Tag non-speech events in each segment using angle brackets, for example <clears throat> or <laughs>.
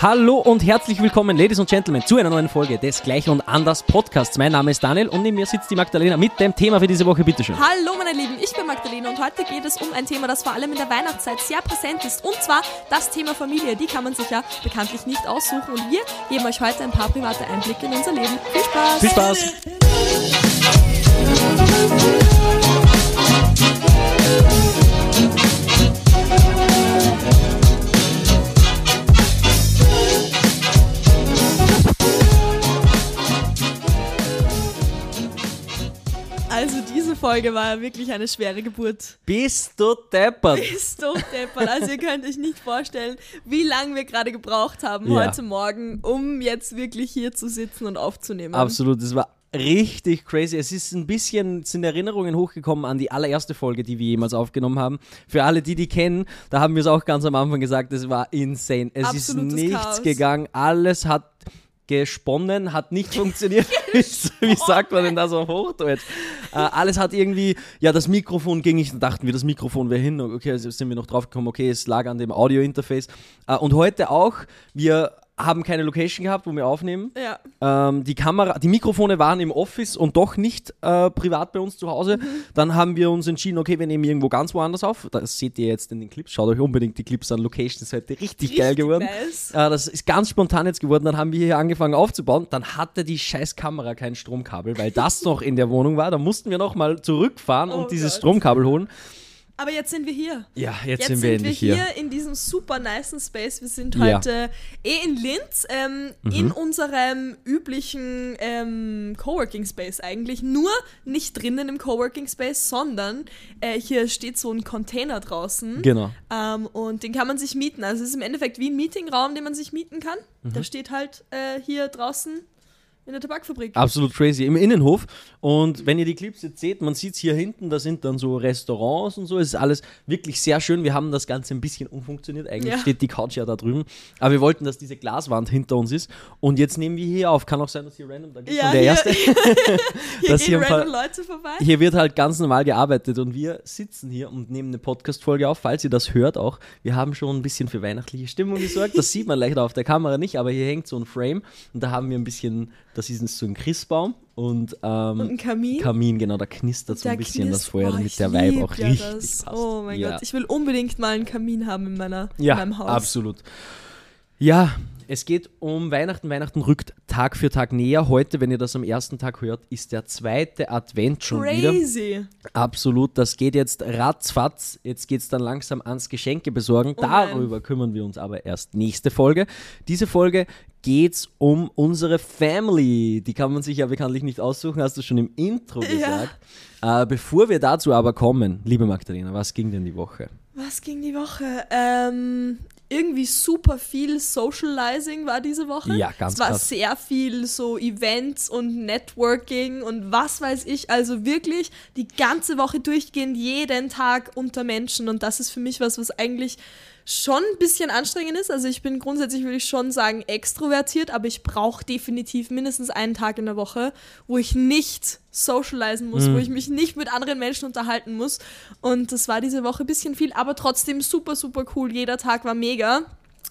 Hallo und herzlich willkommen, Ladies und Gentlemen, zu einer neuen Folge des Gleich und Anders Podcasts. Mein Name ist Daniel und neben mir sitzt die Magdalena mit dem Thema für diese Woche. Bitteschön. Hallo meine Lieben, ich bin Magdalena und heute geht es um ein Thema, das vor allem in der Weihnachtszeit sehr präsent ist. Und zwar das Thema Familie. Die kann man sich ja bekanntlich nicht aussuchen. Und wir geben euch heute ein paar private Einblicke in unser Leben. Viel Spaß! Viel Spaß! Folge war wirklich eine schwere Geburt. Bist du deppert? Bist du deppert. Also ihr könnt euch nicht vorstellen, wie lange wir gerade gebraucht haben Ja. heute Morgen, um jetzt wirklich hier zu sitzen und aufzunehmen. Absolut, das war richtig crazy. Es ist ein bisschen, es sind Erinnerungen hochgekommen an die allererste Folge, die wir jemals aufgenommen haben. Für alle, die die kennen, da haben wir es auch ganz am Anfang gesagt, es war insane. Es Absolutes ist nichts Chaos. gegangen, alles hat gesponnen, hat nicht funktioniert. <laughs> wie, sagt man denn das auf Hochdeutsch? Äh, alles hat irgendwie, ja, das Mikrofon ging nicht, dachten wir, das Mikrofon wäre hin. Okay, also sind wir noch drauf gekommen, okay, es lag an dem Audio-Interface. Äh, und heute auch, wir haben keine Location gehabt, wo wir aufnehmen. Ja. Ähm, die Kamera, die Mikrofone waren im Office und doch nicht äh, privat bei uns zu Hause. Mhm. Dann haben wir uns entschieden, okay, wir nehmen irgendwo ganz woanders auf. Das seht ihr jetzt in den Clips. Schaut euch unbedingt die Clips an. Location ist heute richtig, geil Richtig geworden. nice. Äh, das ist ganz spontan jetzt geworden. Dann haben wir hier angefangen aufzubauen. Dann hatte die scheiß Kamera kein Stromkabel, weil das noch in der Wohnung war. Da mussten wir nochmal zurückfahren und Oh dieses Gott. Stromkabel holen. Aber jetzt sind wir hier. Ja, jetzt, Jetzt sind wir endlich hier. in diesem super niceen Space. Wir sind Ja. heute eh in Linz, ähm, Mhm. in unserem üblichen ähm, Coworking Space eigentlich. Nur nicht drinnen im Coworking Space, sondern äh, hier steht so ein Container draußen. Genau. Ähm, und den kann man sich mieten. Also es ist im Endeffekt wie ein Meetingraum, den man sich mieten kann. Mhm. Der steht halt äh, hier draußen in der Tabakfabrik. Absolut crazy. Im Innenhof. Und wenn ihr die Clips jetzt seht, man sieht es hier hinten, da sind dann so Restaurants und so. Es ist alles wirklich sehr schön. Wir haben das Ganze ein bisschen umfunktioniert. Eigentlich Ja. steht die Couch ja da drüben. Aber wir wollten, dass diese Glaswand hinter uns ist. Und jetzt nehmen wir hier auf. Kann auch sein, dass hier random, da geht Ja, der hier- Erste. <laughs> <laughs> Hier das gehen hier random Leute vorbei. Hier wird halt ganz normal gearbeitet und wir sitzen hier und nehmen eine Podcast-Folge auf, falls ihr das hört auch. Wir haben schon ein bisschen für weihnachtliche Stimmung gesorgt. Das sieht man leider auf der Kamera nicht, aber hier hängt so ein Frame und da haben wir ein bisschen, das ist so ein Christbaum und, ähm, Und ein Kamin. Kamin, genau, da knistert so ein bisschen das knistert- Feuer, oh, damit der Vibe auch ja richtig das. passt. Oh mein ja. Gott, ich will unbedingt mal einen Kamin haben in, meiner, Ja, in meinem Haus. absolut. Ja, es geht um Weihnachten. Weihnachten rückt Tag für Tag näher. Heute, wenn ihr das am ersten Tag hört, ist der zweite Advent schon wieder. Crazy. Absolut, das geht jetzt ratzfatz. Jetzt geht es dann langsam ans Geschenke besorgen. Oh. Darüber kümmern wir uns aber erst nächste Folge. Diese Folge geht es um unsere Family. Die kann man sich ja bekanntlich nicht aussuchen, hast du schon im Intro gesagt. Äh, bevor wir dazu aber kommen, liebe Magdalena, was ging denn die Woche? Was ging die Woche? Ähm, irgendwie super viel Socializing war diese Woche. Ja, ganz Es war krass. sehr viel so Events und Networking und was weiß ich. Also wirklich die ganze Woche durchgehend, jeden Tag unter Menschen. Und das ist für mich was, was eigentlich schon ein bisschen anstrengend ist. Also ich bin grundsätzlich, würde ich schon sagen, extrovertiert, aber ich brauche definitiv mindestens einen Tag in der Woche, wo ich nicht socialisen muss, wo ich mich nicht mit anderen Menschen unterhalten muss. Und das war diese Woche ein bisschen viel, aber trotzdem super, super cool. Jeder Tag war mega.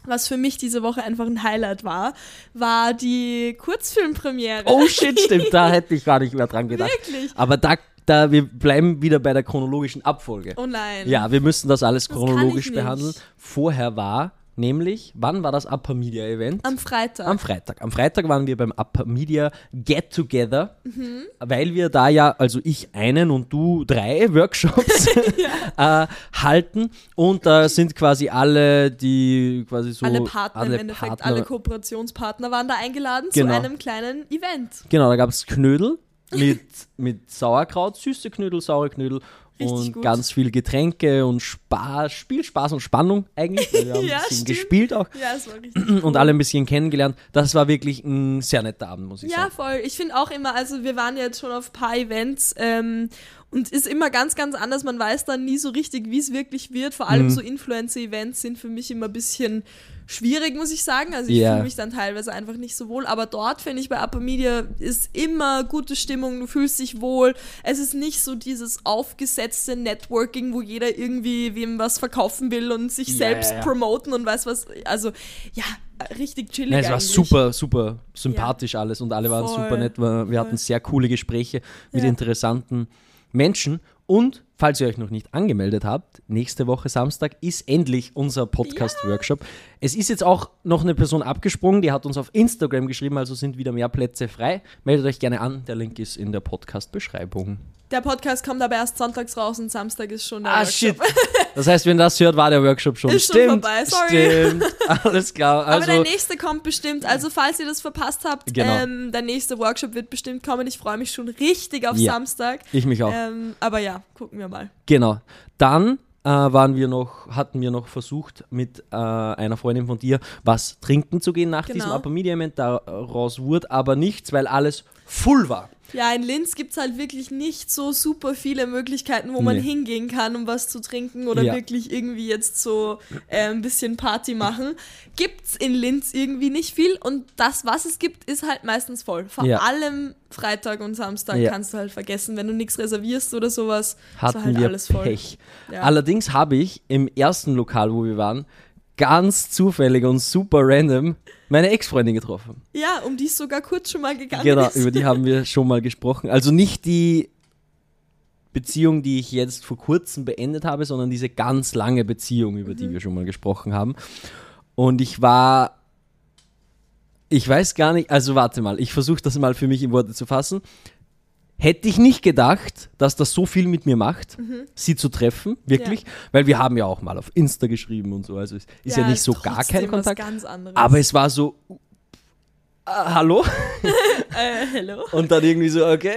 Was für mich diese Woche einfach ein Highlight war, war die Kurzfilmpremiere. Oh shit, stimmt, da hätte ich gar nicht mehr dran gedacht. <laughs> Wirklich? Aber da, da, wir bleiben wieder bei der chronologischen Abfolge. Oh nein. Ja, wir müssen das alles Das chronologisch behandeln. Vorher war nämlich, wann war das Upper Media Event? Am Freitag. Am Freitag. Am Freitag waren wir beim Upper Media Get Together, Mhm. weil wir da ja, also ich einen und du drei <laughs> Workshops <laughs> äh, halten und da sind quasi alle, die quasi so. alle Partner alle im Endeffekt, Partner- alle Kooperationspartner waren da eingeladen Genau. zu einem kleinen Event. Genau, da gab es Knödel mit, mit Sauerkraut, süße Knödel, saure Knödel Richtig und gut. ganz viel Getränke und Spaß, Spiel, Spaß und Spannung eigentlich. weil Wir <laughs> haben Ja, ein bisschen stimmt. gespielt auch Ja, es war richtig. <clears throat> und alle ein bisschen kennengelernt. Das war wirklich ein sehr netter Abend, muss ich Ja, sagen. voll. Ich finde auch immer, also wir waren jetzt schon auf ein paar Events ähm, und ist immer ganz, ganz anders. Man weiß dann nie so richtig, wie es wirklich wird. Vor allem Mhm. so Influencer-Events sind für mich immer ein bisschen schwierig, muss ich sagen. Also ich Ja. fühle mich dann teilweise einfach nicht so wohl. Aber dort finde ich bei Upper Media ist immer gute Stimmung, du fühlst dich wohl. Es ist nicht so dieses aufgesetzte Networking, wo jeder irgendwie wem was verkaufen will und sich Ja, selbst ja, ja. promoten und weiß was. Also ja, richtig chillig. Ja, es war eigentlich. super, super sympathisch alles und alle waren Voll, super nett. Wir, wir voll. hatten sehr coole Gespräche mit Ja. interessanten Menschen. Und falls ihr euch noch nicht angemeldet habt, nächste Woche Samstag ist endlich unser Podcast-Workshop. Es ist jetzt auch noch eine Person abgesprungen, die hat uns auf Instagram geschrieben, also sind wieder mehr Plätze frei. Meldet euch gerne an, der Link ist in der Podcast-Beschreibung. Der Podcast kommt aber erst sonntags raus und Samstag ist schon der Ah, Workshop. shit. Das heißt, wenn das hört, war der Workshop schon. Ist schon stimmt, vorbei, sorry. stimmt. <laughs> Alles klar. Aber der Also, nächste kommt bestimmt. Also falls ihr das verpasst habt, Genau. ähm, der nächste Workshop wird bestimmt kommen. Ich freue mich schon richtig auf Ja. Samstag. ich mich auch. Ähm, aber ja, gucken wir mal. Genau. Dann äh, waren wir noch, hatten wir noch versucht, mit äh, einer Freundin von dir was trinken zu gehen nach Genau. diesem Upper Media Event. Daraus wurde aber nichts, weil alles full war. Ja, in Linz gibt es halt wirklich nicht so super viele Möglichkeiten, wo man Nee. hingehen kann, um was zu trinken oder Ja. wirklich irgendwie jetzt so äh, ein bisschen Party machen. Gibt's in Linz irgendwie nicht viel und das, was es gibt, ist halt meistens voll. Vor Ja. allem Freitag und Samstag Ja. kannst du halt vergessen, wenn du nichts reservierst oder sowas. ist Hatten halt wir alles voll. Pech. Allerdings habe ich im ersten Lokal, wo wir waren, ganz zufällig und super random meine Ex-Freundin getroffen. Ja, um die es sogar kurz schon mal gegangen Genau, ist. über die haben wir schon mal gesprochen. Also nicht die Beziehung, die ich jetzt vor kurzem beendet habe, sondern diese ganz lange Beziehung, über Mhm. die wir schon mal gesprochen haben. Und ich war, ich weiß gar nicht, also warte mal, ich versuche das mal für mich in Worte zu fassen. Hätte ich nicht gedacht, dass das so viel mit mir macht, sie zu treffen, wirklich, weil wir haben ja auch mal auf Insta geschrieben und so, also es ist ja, nicht so gar kein Kontakt. Aber es war so, ah, hallo? <laughs> äh. Und dann irgendwie so, okay.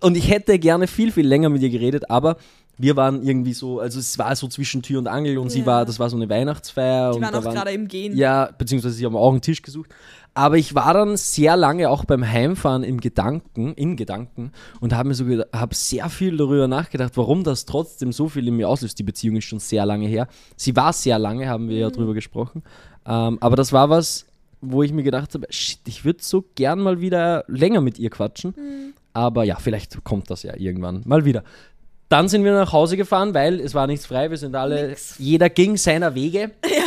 Und ich hätte gerne viel, viel länger mit ihr geredet, aber wir waren irgendwie so, also es war so zwischen Tür und Angel und sie Ja. war, das war so eine Weihnachtsfeier. Die und waren auch gerade im Gehen. Ja, beziehungsweise sie haben auch einen Tisch gesucht. Aber ich war dann sehr lange auch beim Heimfahren im Gedanken, in Gedanken und habe mir so habe sehr viel darüber nachgedacht, warum das trotzdem so viel in mir auslöst. Die Beziehung ist schon sehr lange her. Sie war sehr lange, haben wir Mhm. ja drüber gesprochen. Ähm, aber das war was, wo ich mir gedacht habe, shit, ich würde so gern mal wieder länger mit ihr quatschen. Mhm. Aber ja, vielleicht kommt das ja irgendwann mal wieder. Dann sind wir nach Hause gefahren, weil es war nichts frei. Wir sind alle, Nix. jeder ging seiner Wege. <laughs> Ja.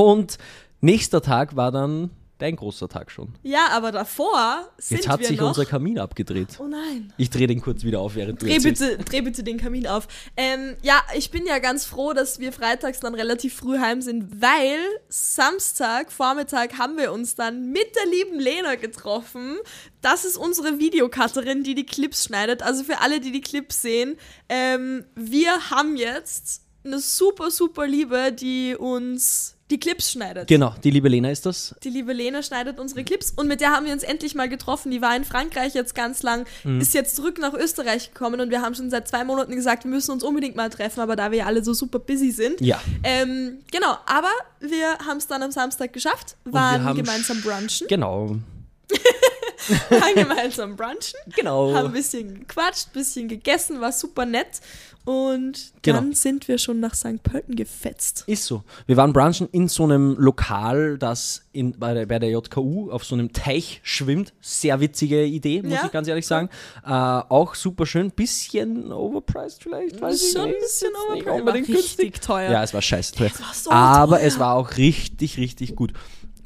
Und nächster Tag war dann dein großer Tag schon. Ja, aber davor sind Jetzt hat wir sich noch. unser Kamin abgedreht. oh nein. Ich drehe den kurz wieder auf, während du Dreh erzählst. bitte, dreh bitte den Kamin auf. Ähm, ja, ich bin ja ganz froh, dass wir freitags dann relativ früh heim sind, weil Samstag, Vormittag, haben wir uns dann mit der lieben Lena getroffen. Das ist unsere Videocutterin, die die Clips schneidet. Also für alle, die die Clips sehen, ähm, wir haben jetzt eine super, super Liebe, die uns die Clips schneidet. Genau, die liebe Lena ist das. Die liebe Lena schneidet unsere Clips und mit der haben wir uns endlich mal getroffen. Die war in Frankreich jetzt ganz lang, Mhm. ist jetzt zurück nach Österreich gekommen und wir haben schon seit zwei Monaten gesagt, wir müssen uns unbedingt mal treffen, aber da wir ja alle so super busy sind. Ja. Ähm, genau, aber wir haben es dann am Samstag geschafft, waren gemeinsam brunchen, Genau. <laughs> <laughs> waren gemeinsam brunchen, Genau. haben ein bisschen gequatscht, ein bisschen gegessen, war super nett und Genau. dann sind wir schon nach St. Pölten gefetzt. Ist so. Wir waren brunchen in so einem Lokal, das in, bei, der, bei der JKU auf so einem Teich schwimmt. Sehr witzige Idee, muss Ja, ich ganz ehrlich sagen. Äh, auch super schön. Bisschen overpriced vielleicht, weiß ich Schon ein nicht. bisschen Ist jetzt nicht overpriced, unbedingt war günstig. richtig teuer. Ja, es war scheiße teuer. war so Aber teuer. es war auch richtig, richtig gut.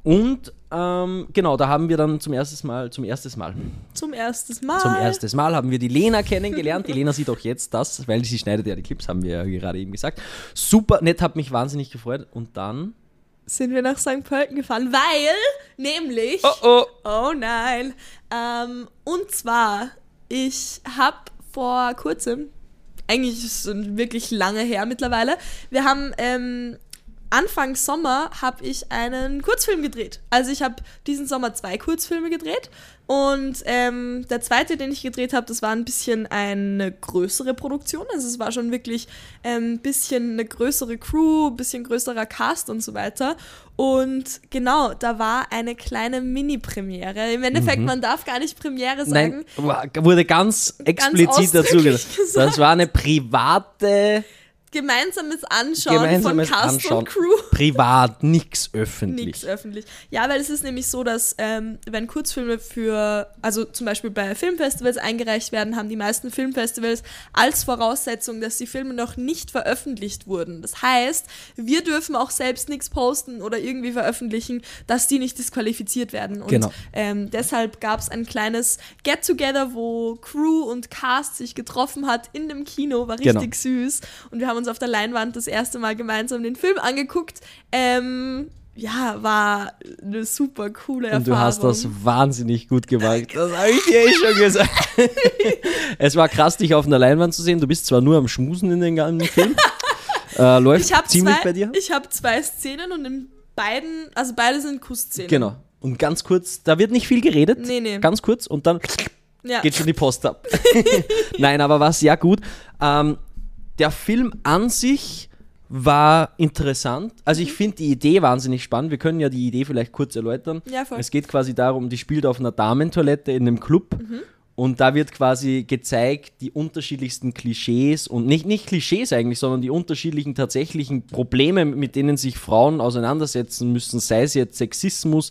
Und ähm, genau, da haben wir dann zum ersten Mal, zum ersten Mal, Zum ersten Mal. zum ersten Mal haben wir die Lena kennengelernt. Die Lena sieht auch jetzt das, weil sie schneidet ja die Clips, haben wir ja gerade eben gesagt. Super nett, hat mich wahnsinnig gefreut. Und dann. sind wir nach St. Pölten gefahren, weil nämlich, oh. oh nein, ähm, und zwar, ich habe vor kurzem, eigentlich ist es wirklich lange her mittlerweile, wir haben ähm, Anfang Sommer habe ich einen Kurzfilm gedreht. Also ich habe diesen Sommer zwei Kurzfilme gedreht und ähm, der zweite, den ich gedreht habe, das war ein bisschen eine größere Produktion. Also es war schon wirklich ein ähm, bisschen eine größere Crew, ein bisschen größerer Cast und so weiter. Und genau, da war eine kleine Mini-Premiere. Im Endeffekt, mhm. man darf gar nicht Premiere sagen. Nein, wurde ganz explizit dazu <laughs> gesagt. Das war eine private gemeinsames Anschauen gemeinsames von Cast Anschauen. und Crew. Privat, nichts <laughs> öffentlich. Nichts öffentlich. Ja, weil es ist nämlich so, dass ähm, wenn Kurzfilme für, also zum Beispiel bei Filmfestivals eingereicht werden, haben die meisten Filmfestivals als Voraussetzung, dass die Filme noch nicht veröffentlicht wurden. Das heißt, wir dürfen auch selbst nichts posten oder irgendwie veröffentlichen, dass die nicht disqualifiziert werden. Und genau. ähm, deshalb gab es ein kleines Get-Together, wo Crew und Cast sich getroffen hat in dem Kino, war richtig genau. süß. Und wir haben uns auf der Leinwand das erste Mal gemeinsam den Film angeguckt. Ähm, ja, war eine super coole Erfahrung. Und du hast das wahnsinnig gut gemacht. Das habe ich dir eh schon gesagt. <laughs> es war krass, dich auf einer Leinwand zu sehen. Du bist zwar nur am Schmusen in den ganzen Film. <laughs> Äh, läuft ziemlich zwei, bei dir? Ich habe zwei Szenen und in beiden, also beide sind Kussszenen. Genau. Und ganz kurz, da wird nicht viel geredet. Nee, nee. Ganz kurz und dann ja. geht schon die Post ab. <laughs> Nein, aber war sehr gut. Ähm, der Film an sich war interessant. Also ich mhm. finde die Idee wahnsinnig spannend. Wir können ja die Idee vielleicht kurz erläutern. Ja, voll. Es geht quasi darum, die spielt auf einer Damentoilette in einem Club. Mhm. Und da wird quasi gezeigt, die unterschiedlichsten Klischees und nicht, nicht Klischees eigentlich, sondern die unterschiedlichen tatsächlichen Probleme, mit denen sich Frauen auseinandersetzen müssen, sei es jetzt Sexismus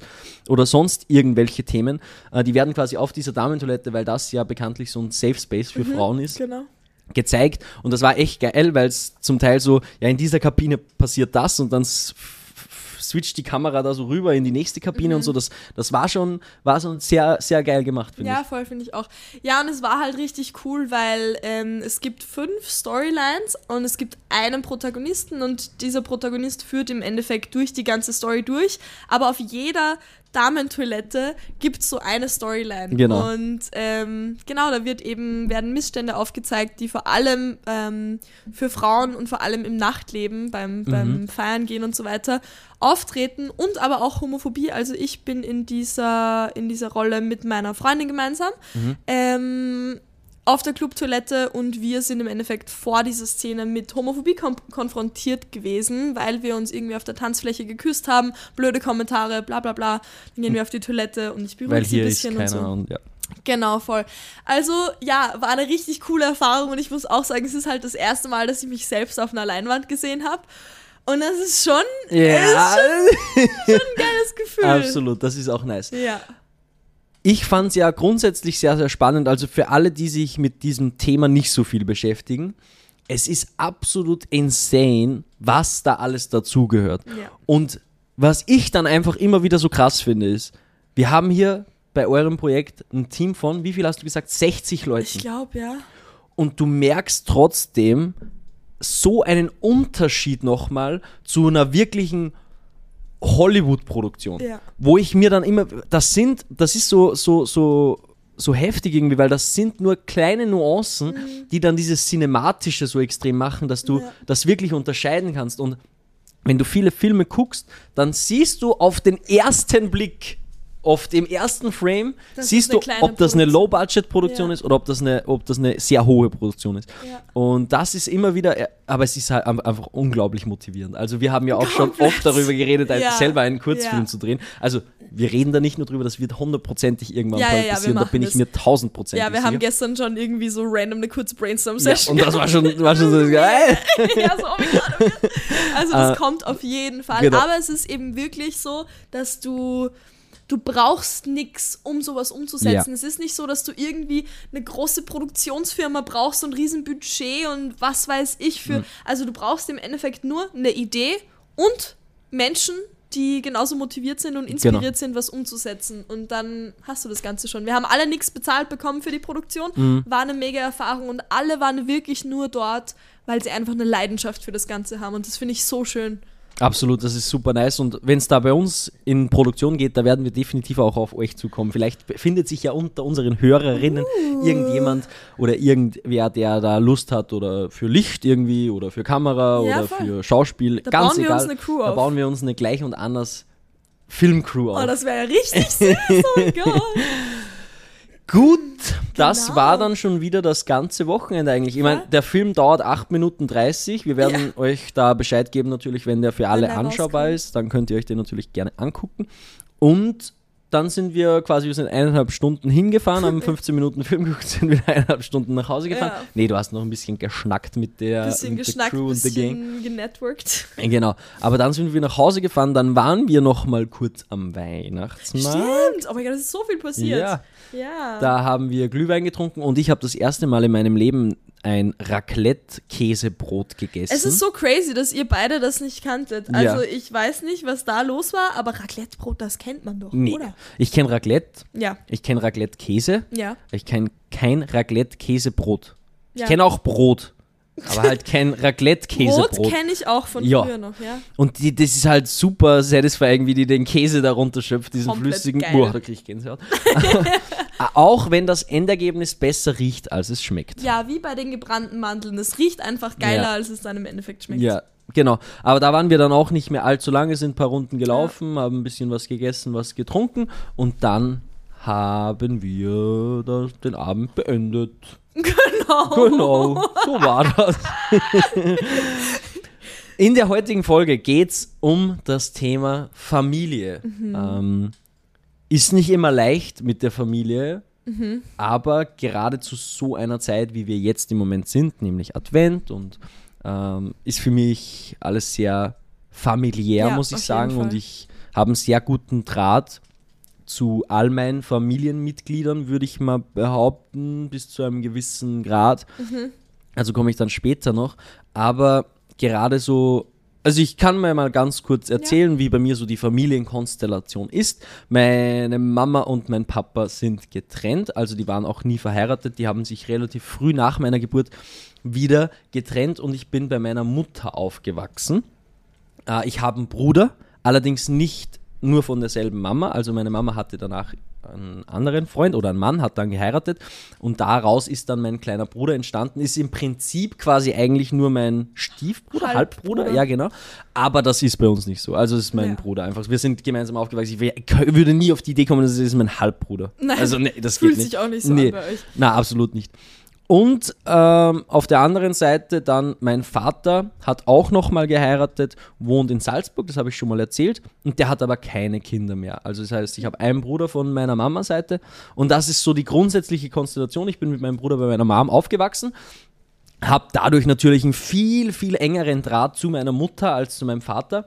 oder sonst irgendwelche Themen. Äh, die werden quasi auf dieser Damentoilette, weil das ja bekanntlich so ein Safe Space für mhm, Frauen ist. Genau gezeigt und das war echt geil, weil es zum Teil so, ja, in dieser Kabine passiert das und dann switcht die Kamera da so rüber in die nächste Kabine mhm. und so. Das, das war schon, war schon sehr, sehr geil gemacht, finde ja, ich. Ja, voll, finde ich auch. Ja, und es war halt richtig cool, weil ähm, es gibt fünf Storylines und es gibt einen Protagonisten und dieser Protagonist führt im Endeffekt durch die ganze Story durch, aber auf jeder Damentoilette gibt es so eine Storyline. Genau. Und ähm, genau, da wird eben, werden Missstände aufgezeigt, die vor allem ähm, für Frauen und vor allem im Nachtleben, beim, mhm. beim Feiern gehen und so weiter, auftreten und aber auch Homophobie. Also ich bin in dieser, in dieser Rolle mit meiner Freundin gemeinsam. Mhm. Ähm, auf der Clubtoilette und wir sind im Endeffekt vor dieser Szene mit Homophobie konfrontiert gewesen, weil wir uns irgendwie auf der Tanzfläche geküsst haben, blöde Kommentare, bla bla bla. Dann gehen wir auf die Toilette und ich beruhige sie ein bisschen und so. Und, ja. Genau, voll. Also, ja, war eine richtig coole Erfahrung und ich muss auch sagen, es ist halt das erste Mal, dass ich mich selbst auf einer Leinwand gesehen habe. Und das ist schon, ja. ist schon, schon ein geiles Gefühl. <laughs> Absolut, das ist auch nice. Ja. Ich fand es ja grundsätzlich sehr, sehr spannend. Also für alle, die sich mit diesem Thema nicht so viel beschäftigen, es ist absolut insane, was da alles dazugehört. Ja. Und was ich dann einfach immer wieder so krass finde, ist, wir haben hier bei eurem Projekt ein Team von, wie viel hast du gesagt, 60 Leuten. Ich glaube, ja. Und du merkst trotzdem so einen Unterschied nochmal zu einer wirklichen Hollywood-Produktion. Ja. Wo ich mir dann immer, das sind, das ist so, so, so, so heftig irgendwie, weil das sind nur kleine Nuancen, mhm. die dann dieses Cinematische so extrem machen, dass du ja. das wirklich unterscheiden kannst. Und wenn du viele Filme guckst, dann siehst du auf den ersten Blick, oft im ersten Frame das siehst du, ob das eine Low-Budget-Produktion ja. ist oder ob das, eine, ob das eine sehr hohe Produktion ist. Ja. Und das ist immer wieder, äh, aber es ist halt einfach unglaublich motivierend. Also wir haben ja auch Komplett. schon oft darüber geredet, ja. selber einen Kurzfilm zu drehen. Also wir reden da nicht nur drüber, das wird hundertprozentig irgendwann passieren, da bin ich mir tausendprozentig Ja, wir haben gestern schon irgendwie so random eine kurze Brainstorm-Session Und das war schon, war schon so <laughs> geil. ja, so, oh mein Gott. Oh also das uh, kommt auf jeden Fall. Genau. Aber es ist eben wirklich so, dass du du brauchst nichts, um sowas umzusetzen. Ja. Es ist nicht so, dass du irgendwie eine große Produktionsfirma brauchst und ein Riesenbudget und was weiß ich für. Mhm. Also du brauchst im Endeffekt nur eine Idee und Menschen, die genauso motiviert sind und inspiriert genau. sind, was umzusetzen. Und dann hast du das Ganze schon. Wir haben alle nichts bezahlt bekommen für die Produktion. Mhm. War eine mega Erfahrung und alle waren wirklich nur dort, weil sie einfach eine Leidenschaft für das Ganze haben. Und das finde ich so schön. Absolut, das ist super nice. Und wenn es da bei uns in Produktion geht, da werden wir definitiv auch auf euch zukommen. Vielleicht findet sich ja unter unseren Hörerinnen Uh. irgendjemand oder irgendwer, der da Lust hat oder für Licht irgendwie oder für Kamera Ja, oder voll. für Schauspiel. Da Ganz bauen wir egal. uns eine Crew da auf. bauen wir uns eine gleich und anders Filmcrew auf. Oh, das wäre ja richtig süß. Oh mein <laughs> Gott. Gut, das Genau. war dann schon wieder das ganze Wochenende eigentlich. Ich meine, Ja. der Film dauert 8 Minuten 30. Wir werden euch da Bescheid geben natürlich, wenn der für alle anschaubar rauskommt. ist. Dann könnt ihr euch den natürlich gerne angucken. Und dann sind wir quasi, wir sind eineinhalb Stunden hingefahren, haben <laughs> 15 Minuten Film geguckt, sind wieder eineinhalb Stunden nach Hause gefahren. Ja. Nee, du hast noch ein bisschen geschnackt mit der, Bisschen mit der Crew und der Gang. genetworked. Genau. Aber dann sind wir nach Hause gefahren, dann waren wir noch mal kurz am Weihnachtsmarkt. Stimmt. Oh mein Gott, es ist so viel passiert. Ja. Ja. Da haben wir Glühwein getrunken und ich habe das erste Mal in meinem Leben ein Raclette-Käsebrot gegessen. Es ist so crazy, dass ihr beide das nicht kanntet. Ja. Also ich weiß nicht, was da los war, aber Raclettebrot, das kennt man doch, nee. oder? Ich kenne Raclette, Ja, ich kenne Raclette-Käse, ja. ich kenne kein Raclette-Käsebrot. Ich Ja. kenne auch Brot, aber halt kein Brot Raclette-Käsebrot. kenne ich auch von Ja. früher noch, ja. Und die, das ist halt super satisfying, wie die den Käse darunter schöpft, diesen Komplett flüssigen. geil. Boah, da krieg ich Gänsehaut. <laughs> <laughs> auch wenn das Endergebnis besser riecht, als es schmeckt. Ja, wie bei den gebrannten Mandeln. Es riecht einfach geiler, Ja. als es dann im Endeffekt schmeckt. Ja, genau. Aber da waren wir dann auch nicht mehr allzu lange, sind ein paar Runden gelaufen, haben ein bisschen was gegessen, was getrunken und dann haben wir das, den Abend beendet. <laughs> Genau. Genau, so war das. In der heutigen Folge geht es um das Thema Familie. Ähm, ist nicht immer leicht mit der Familie, aber gerade zu so einer Zeit, wie wir jetzt im Moment sind, nämlich Advent und ähm, ist für mich alles sehr familiär, Ja, muss ich sagen. Und ich habe einen sehr guten Draht zu all meinen Familienmitgliedern, würde ich mal behaupten, bis zu einem gewissen Grad. Also komme ich dann später noch. Aber gerade so, also ich kann mir mal ganz kurz erzählen, wie bei mir so die Familienkonstellation ist. Meine Mama und mein Papa sind getrennt, also die waren auch nie verheiratet. Die haben sich relativ früh nach meiner Geburt wieder getrennt und ich bin bei meiner Mutter aufgewachsen. Äh, ich habe einen Bruder, allerdings nicht nur von derselben Mama. Also meine Mama hatte danach einen anderen Freund oder einen Mann, hat dann geheiratet und daraus ist dann mein kleiner Bruder entstanden. Ist im Prinzip quasi eigentlich nur mein Stiefbruder, Halbbruder, Halbbruder. ja genau. Aber das ist bei uns nicht so. Also es ist mein Ja. Bruder einfach. Wir sind gemeinsam aufgewachsen. Ich würde nie auf die Idee kommen, das ist mein Halbbruder. Nein, also nee, das fühlt geht nicht. sich auch nicht so nee. an bei euch. Na, absolut nicht. Und ähm, auf der anderen Seite dann mein Vater hat auch nochmal geheiratet, wohnt in Salzburg, das habe ich schon mal erzählt, und der hat aber keine Kinder mehr. Also das heißt, ich habe einen Bruder von meiner Mama-Seite und das ist so die grundsätzliche Konstellation. Ich bin mit meinem Bruder bei meiner Mom aufgewachsen, habe dadurch natürlich einen viel, viel engeren Draht zu meiner Mutter als zu meinem Vater.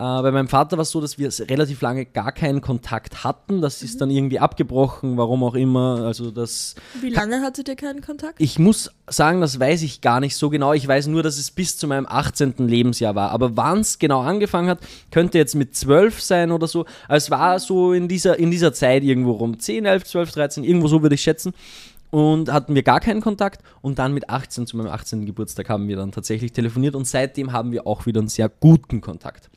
Äh, bei meinem Vater war es so, dass wir relativ lange gar keinen Kontakt hatten. Das ist dann irgendwie abgebrochen, warum auch immer. Also das Wie lange hattet ihr keinen Kontakt? ich muss sagen, das weiß ich gar nicht so genau. Ich weiß nur, dass es bis zu meinem 18. Lebensjahr war. Aber wann es genau angefangen hat, könnte jetzt mit 12 sein oder so. Also es war so in dieser, in dieser Zeit irgendwo rum. 10, 11, 12, 13, irgendwo so würde ich schätzen. Und hatten wir gar keinen Kontakt. Und dann mit 18, zu meinem 18. Geburtstag, haben wir dann tatsächlich telefoniert. Und seitdem haben wir auch wieder einen sehr guten Kontakt.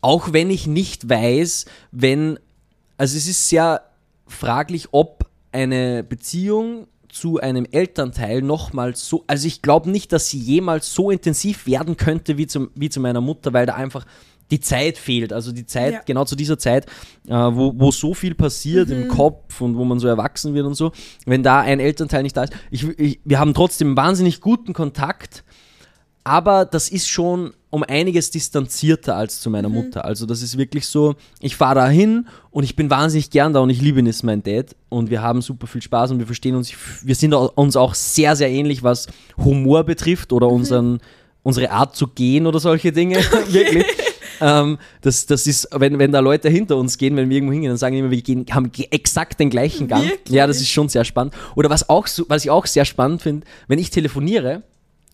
Auch wenn ich nicht weiß, wenn, also es ist sehr fraglich, ob eine Beziehung zu einem Elternteil nochmal so, also ich glaube nicht, dass sie jemals so intensiv werden könnte wie, zum, wie zu meiner Mutter, weil da einfach die Zeit fehlt. Also die Zeit, Ja. genau zu dieser Zeit, äh, wo, wo so viel passiert im Kopf und wo man so erwachsen wird und so, wenn da ein Elternteil nicht da ist. Ich, ich, wir haben trotzdem wahnsinnig guten Kontakt, aber das ist schon um einiges distanzierter als zu meiner Mutter. Also das ist wirklich so, ich fahre da hin und ich bin wahnsinnig gern da und ich liebe ihn, ist mein Dad und wir haben super viel Spaß und wir verstehen uns, wir sind uns auch sehr, sehr ähnlich, was Humor betrifft oder unseren, unsere Art zu gehen oder solche Dinge, <laughs> wirklich. Ähm, das, das ist, wenn, wenn da Leute hinter uns gehen, wenn wir irgendwo hingehen, dann sagen die immer, wir gehen, haben exakt den gleichen Gang. Wirklich? Ja, das ist schon sehr spannend. Oder was, auch was ich auch sehr spannend finde, wenn ich telefoniere,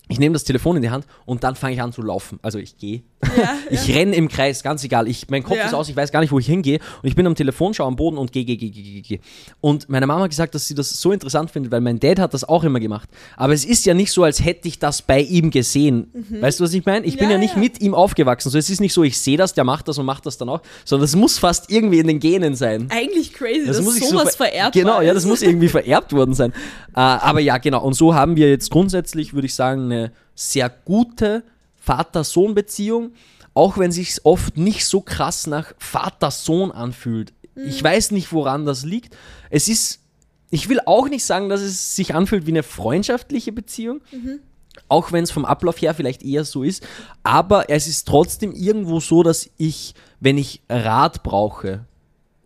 ich nehme das Telefon in die Hand und dann fange ich an zu laufen. Also ich gehe. Ja, <laughs> Ich ja. renne im Kreis, ganz egal. Ich, mein Kopf Ja. ist aus, ich weiß gar nicht, wo ich hingehe. Und ich bin am Telefon, schaue am Boden und gehe, gehe, gehe, gehe, gehe. Und meine Mama hat gesagt, dass sie das so interessant findet, weil mein Dad hat das auch immer gemacht. Aber es ist ja nicht so, als hätte ich das bei ihm gesehen. Weißt du, was ich meine? Ich bin Mhm. Ja, nicht mit ihm aufgewachsen. So, es ist nicht so, ich sehe das, der macht das und macht das dann auch, sondern es muss fast irgendwie in den Genen sein. Eigentlich crazy, dass muss ich so sowas ver- vererbt Genau, ja, das muss irgendwie vererbt worden sein. <laughs> Äh, aber ja, genau. Und so haben wir jetzt grundsätzlich, würde ich sagen, eine sehr gute Vater-Sohn-Beziehung, auch wenn sich oft nicht so krass nach Vater-Sohn anfühlt. Ich weiß nicht, woran das liegt. Es ist, ich will auch nicht sagen, dass es sich anfühlt wie eine freundschaftliche Beziehung. Auch wenn es vom Ablauf her vielleicht eher so ist. Aber es ist trotzdem irgendwo so, dass ich, wenn ich Rat brauche,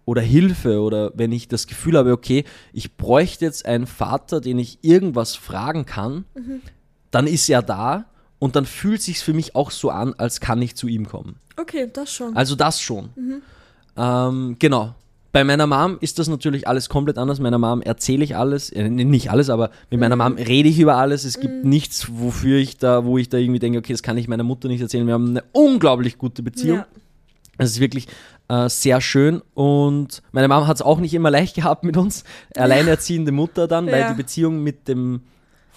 oder Hilfe oder wenn ich das Gefühl habe, okay, ich bräuchte jetzt einen Vater, den ich irgendwas fragen kann, dann ist er da und dann fühlt sich für mich auch so an, als kann ich zu ihm kommen. Okay, das schon. Also das schon. Ähm, genau. Bei meiner Mom ist das natürlich alles komplett anders. Meiner Mom erzähle ich alles, äh, nicht alles, aber mit meiner Mom rede ich über alles. Es gibt nichts, wofür ich da, wo ich da irgendwie denke, okay, das kann ich meiner Mutter nicht erzählen. Wir haben eine unglaublich gute Beziehung. Ja. Es ist wirklich äh, sehr schön und meine Mama hat es auch nicht immer <laughs> leicht gehabt mit uns. Alleinerziehende Mutter dann, weil Ja. die Beziehung mit dem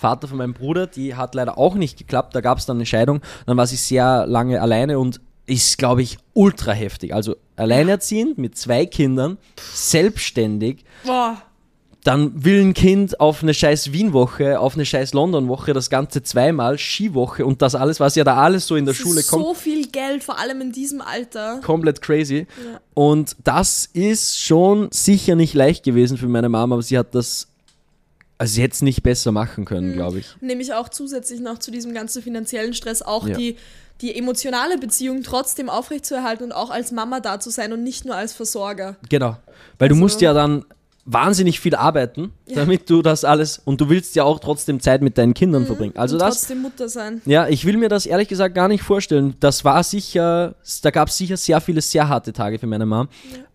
Vater von meinem Bruder, die hat leider auch nicht geklappt. Da gab es dann eine Scheidung. Dann war sie sehr lange alleine und ist, glaube ich, ultra heftig. Also alleinerziehend mit zwei Kindern, selbstständig, Boah, dann will ein Kind auf eine scheiß Wien-Woche, auf eine scheiß London-Woche, das Ganze zweimal, Skiwoche und das alles, was ja da alles so in der das Schule ist kommt so viel Geld, vor allem in diesem Alter. komplett crazy. Ja. Und das ist schon sicher nicht leicht gewesen für meine Mama, aber sie hat das, also es nicht besser machen können, Mhm. glaube ich. Nämlich auch zusätzlich noch zu diesem ganzen finanziellen Stress auch Ja. die, die emotionale Beziehung trotzdem aufrechtzuerhalten und auch als Mama da zu sein und nicht nur als Versorger. Genau. Weil du Also- musst ja dann wahnsinnig viel arbeiten, damit du das alles, und du willst ja auch trotzdem Zeit mit deinen Kindern verbringen. Also das, trotzdem Mutter sein. ja, ich will mir das ehrlich gesagt gar nicht vorstellen. Das war sicher, da gab es sicher sehr viele sehr harte Tage für meine Mom.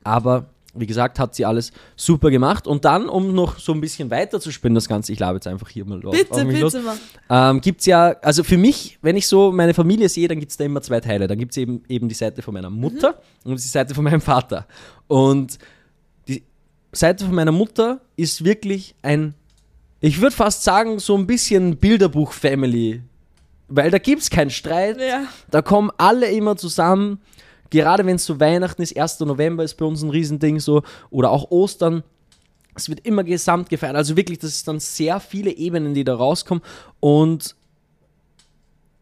Aber wie gesagt, hat sie alles super gemacht. Und dann, um noch so ein bisschen weiter zu spinnen, das Ganze, ich labe jetzt einfach hier mal drauf. Bitte, los. bitte mal. Ähm, gibt es ja, also für mich, wenn ich so meine Familie sehe, dann gibt es da immer zwei Teile. Dann gibt es eben, eben die Seite von meiner Mutter und die Seite von meinem Vater. Und die Seite von meiner Mutter ist wirklich ein, ich würde fast sagen, so ein bisschen Bilderbuch-Family. Weil da gibt es keinen Streit, Ja. da kommen alle immer zusammen. Gerade wenn es so Weihnachten ist, 1. November ist bei uns ein Riesending so, oder auch Ostern. Es wird immer gesamt gefeiert. Also wirklich, das ist dann sehr viele Ebenen, die da rauskommen. Und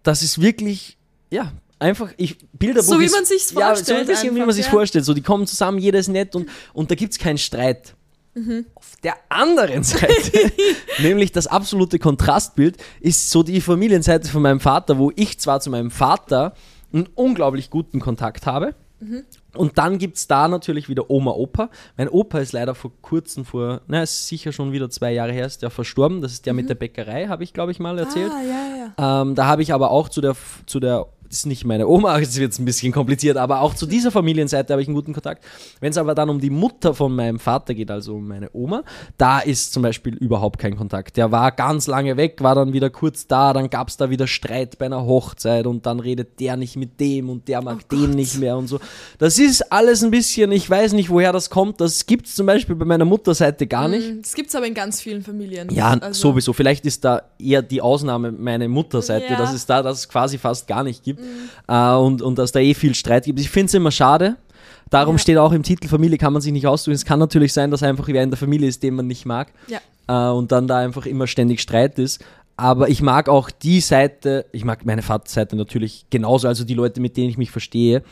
das ist wirklich, ja, einfach, ich, Bilderbuch So wie man sich's Ja, so ein vorstellt bisschen, wie man einfach, sich ja. vorstellt. So, die kommen zusammen, jeder ist nett und, und da gibt es keinen Streit. Mhm. Auf der anderen Seite, <laughs> nämlich das absolute Kontrastbild, ist so die Familienseite von meinem Vater, wo ich zwar zu meinem Vater einen unglaublich guten Kontakt habe. Mhm. Und dann gibt es da natürlich wieder Oma, Opa. Mein Opa ist leider vor kurzem, vor, na, ist sicher schon wieder zwei Jahre her, ist der verstorben. Das ist der mit der Bäckerei, habe ich, glaube ich, mal erzählt. Mhm. Ah, ja, ja. Ähm, da habe ich aber auch zu der, zu der, das ist nicht meine Oma, <laughs> jetzt wird es ein bisschen kompliziert, aber auch zu dieser Familienseite habe ich einen guten Kontakt. Wenn es aber dann um die Mutter von meinem Vater geht, also um meine Oma, da ist zum Beispiel überhaupt kein Kontakt. Der war ganz lange weg, war dann wieder kurz da, dann gab es da wieder Streit bei einer Hochzeit und dann redet der nicht mit dem und der mag den nicht mehr und so. Das ist alles ein bisschen, ich weiß nicht, woher das kommt. Das gibt es zum Beispiel bei meiner Mutterseite gar nicht. Mm, Das gibt es aber in ganz vielen Familien. Ja, Also, sowieso. Vielleicht ist da eher die Ausnahme meine Mutterseite, Ja. dass es da das quasi fast gar nicht gibt äh, und, und dass da eh viel Streit gibt. Ich finde es immer schade. Darum Ja. steht auch im Titel, Familie kann man sich nicht aussuchen. Es kann natürlich sein, dass einfach wer in der Familie ist, den man nicht mag Ja. äh, und dann da einfach immer ständig Streit ist. Aber ich mag auch die Seite, ich mag meine Vaterseite natürlich genauso, also die Leute, mit denen ich mich verstehe.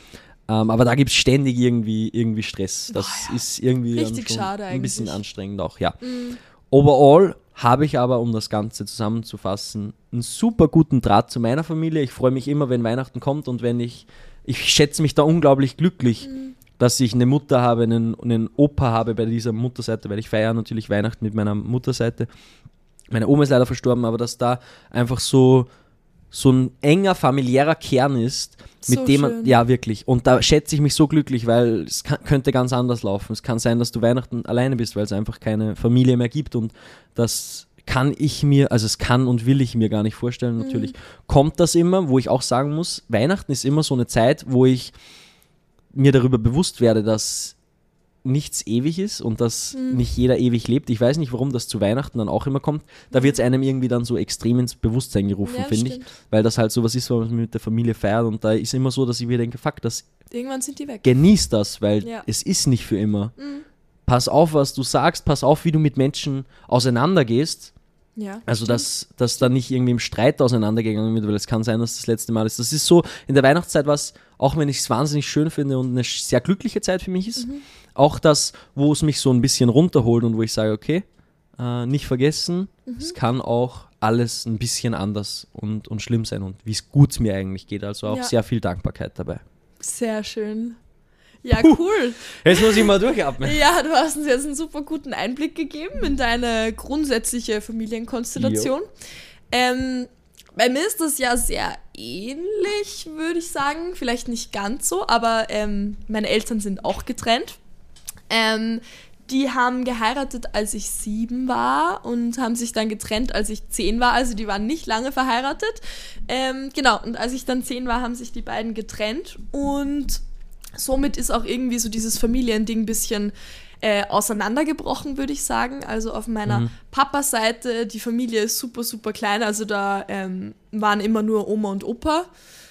Ähm, aber da gibt es ständig irgendwie, irgendwie Stress. Das ist irgendwie Richtig schade ein bisschen eigentlich. anstrengend auch, ja. Overall habe ich aber, um das Ganze zusammenzufassen, einen super guten Draht zu meiner Familie. Ich freue mich immer, wenn Weihnachten kommt und wenn ich, ich schätze mich da unglaublich glücklich, dass ich eine Mutter habe, einen, einen Opa habe bei dieser Mutterseite, weil ich feiere natürlich Weihnachten mit meiner Mutterseite. Meine Oma ist leider verstorben, aber dass da einfach so, so ein enger familiärer Kern ist, mit So dem man, schön. ja wirklich, und da schätze ich mich so glücklich, weil es kann, könnte ganz anders laufen. Es kann sein, dass du Weihnachten alleine bist, weil es einfach keine Familie mehr gibt und das kann ich mir, also es kann und will ich mir gar nicht vorstellen, natürlich kommt das immer, wo ich auch sagen muss, Weihnachten ist immer so eine Zeit, wo ich mir darüber bewusst werde, dass nichts ewig ist und dass nicht jeder ewig lebt. Ich weiß nicht, warum das zu Weihnachten dann auch immer kommt. Da wird es einem irgendwie dann so extrem ins Bewusstsein gerufen, Ja, finde ich. Weil das halt sowas ist, was man mit der Familie feiert und da ist immer so, dass ich mir denke, fuck, das Irgendwann sind die weg. genieß das, weil Ja. es ist nicht für immer. Pass auf, was du sagst, pass auf, wie du mit Menschen auseinandergehst. Ja. Also, dass, dass da nicht irgendwie im Streit auseinandergegangen wird, weil es kann sein, dass das letzte Mal ist. Das ist so, in der Weihnachtszeit was, auch wenn ich es wahnsinnig schön finde und eine sehr glückliche Zeit für mich ist, auch das, wo es mich so ein bisschen runterholt und wo ich sage, okay, äh, nicht vergessen, es kann auch alles ein bisschen anders und, und schlimm sein und wie es gut mir eigentlich geht. Also auch Ja. sehr viel Dankbarkeit dabei. Sehr schön. Ja, cool. Jetzt muss ich mal durchatmen. Ja, du hast uns jetzt einen super guten Einblick gegeben in deine grundsätzliche Familienkonstellation. Ähm, bei mir ist das ja sehr ähnlich, würde ich sagen. Vielleicht nicht ganz so, aber ähm, meine Eltern sind auch getrennt. Ähm, die haben geheiratet, als ich sieben war und haben sich dann getrennt, als ich zehn war. Also die waren nicht lange verheiratet. Ähm, genau, und als ich dann zehn war, haben sich die beiden getrennt und somit ist auch irgendwie so dieses Familiending ein bisschen äh, auseinandergebrochen, würde ich sagen. Also auf meiner Papa-Seite, die Familie ist super, super klein. Also da ähm, waren immer nur Oma und Opa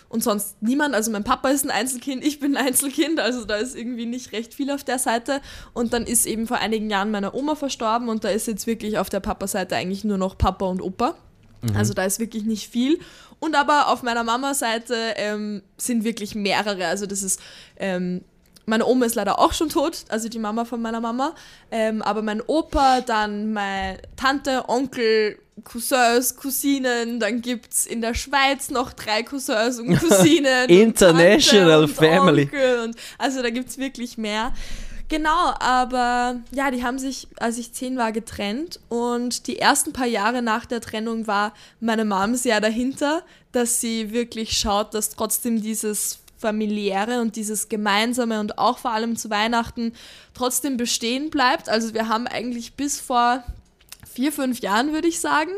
und sonst niemand. Also mein Papa ist ein Einzelkind, ich bin ein Einzelkind. Also da ist irgendwie nicht recht viel auf der Seite. Und dann ist eben vor einigen Jahren meine Oma verstorben und da ist jetzt wirklich auf der Papa-Seite eigentlich nur noch Papa und Opa. Also da ist wirklich nicht viel. Und aber auf meiner Mama-Seite ähm, sind wirklich mehrere. Also das ist, ähm, meine Oma ist leider auch schon tot, also die Mama von meiner Mama. Ähm, aber mein Opa, dann meine Tante, Onkel, Cousins, Cousinen, dann gibt es in der Schweiz noch drei Cousins und <laughs> Cousinen. und International und Family. Onkel und, also da gibt es wirklich mehr. Genau, aber ja, die haben sich, als ich zehn war, getrennt und die ersten paar Jahre nach der Trennung war meine Mom sehr dahinter, dass sie wirklich schaut, dass trotzdem dieses familiäre und dieses gemeinsame und auch vor allem zu Weihnachten trotzdem bestehen bleibt. Also wir haben eigentlich bis vor vier, fünf Jahren, würde ich sagen,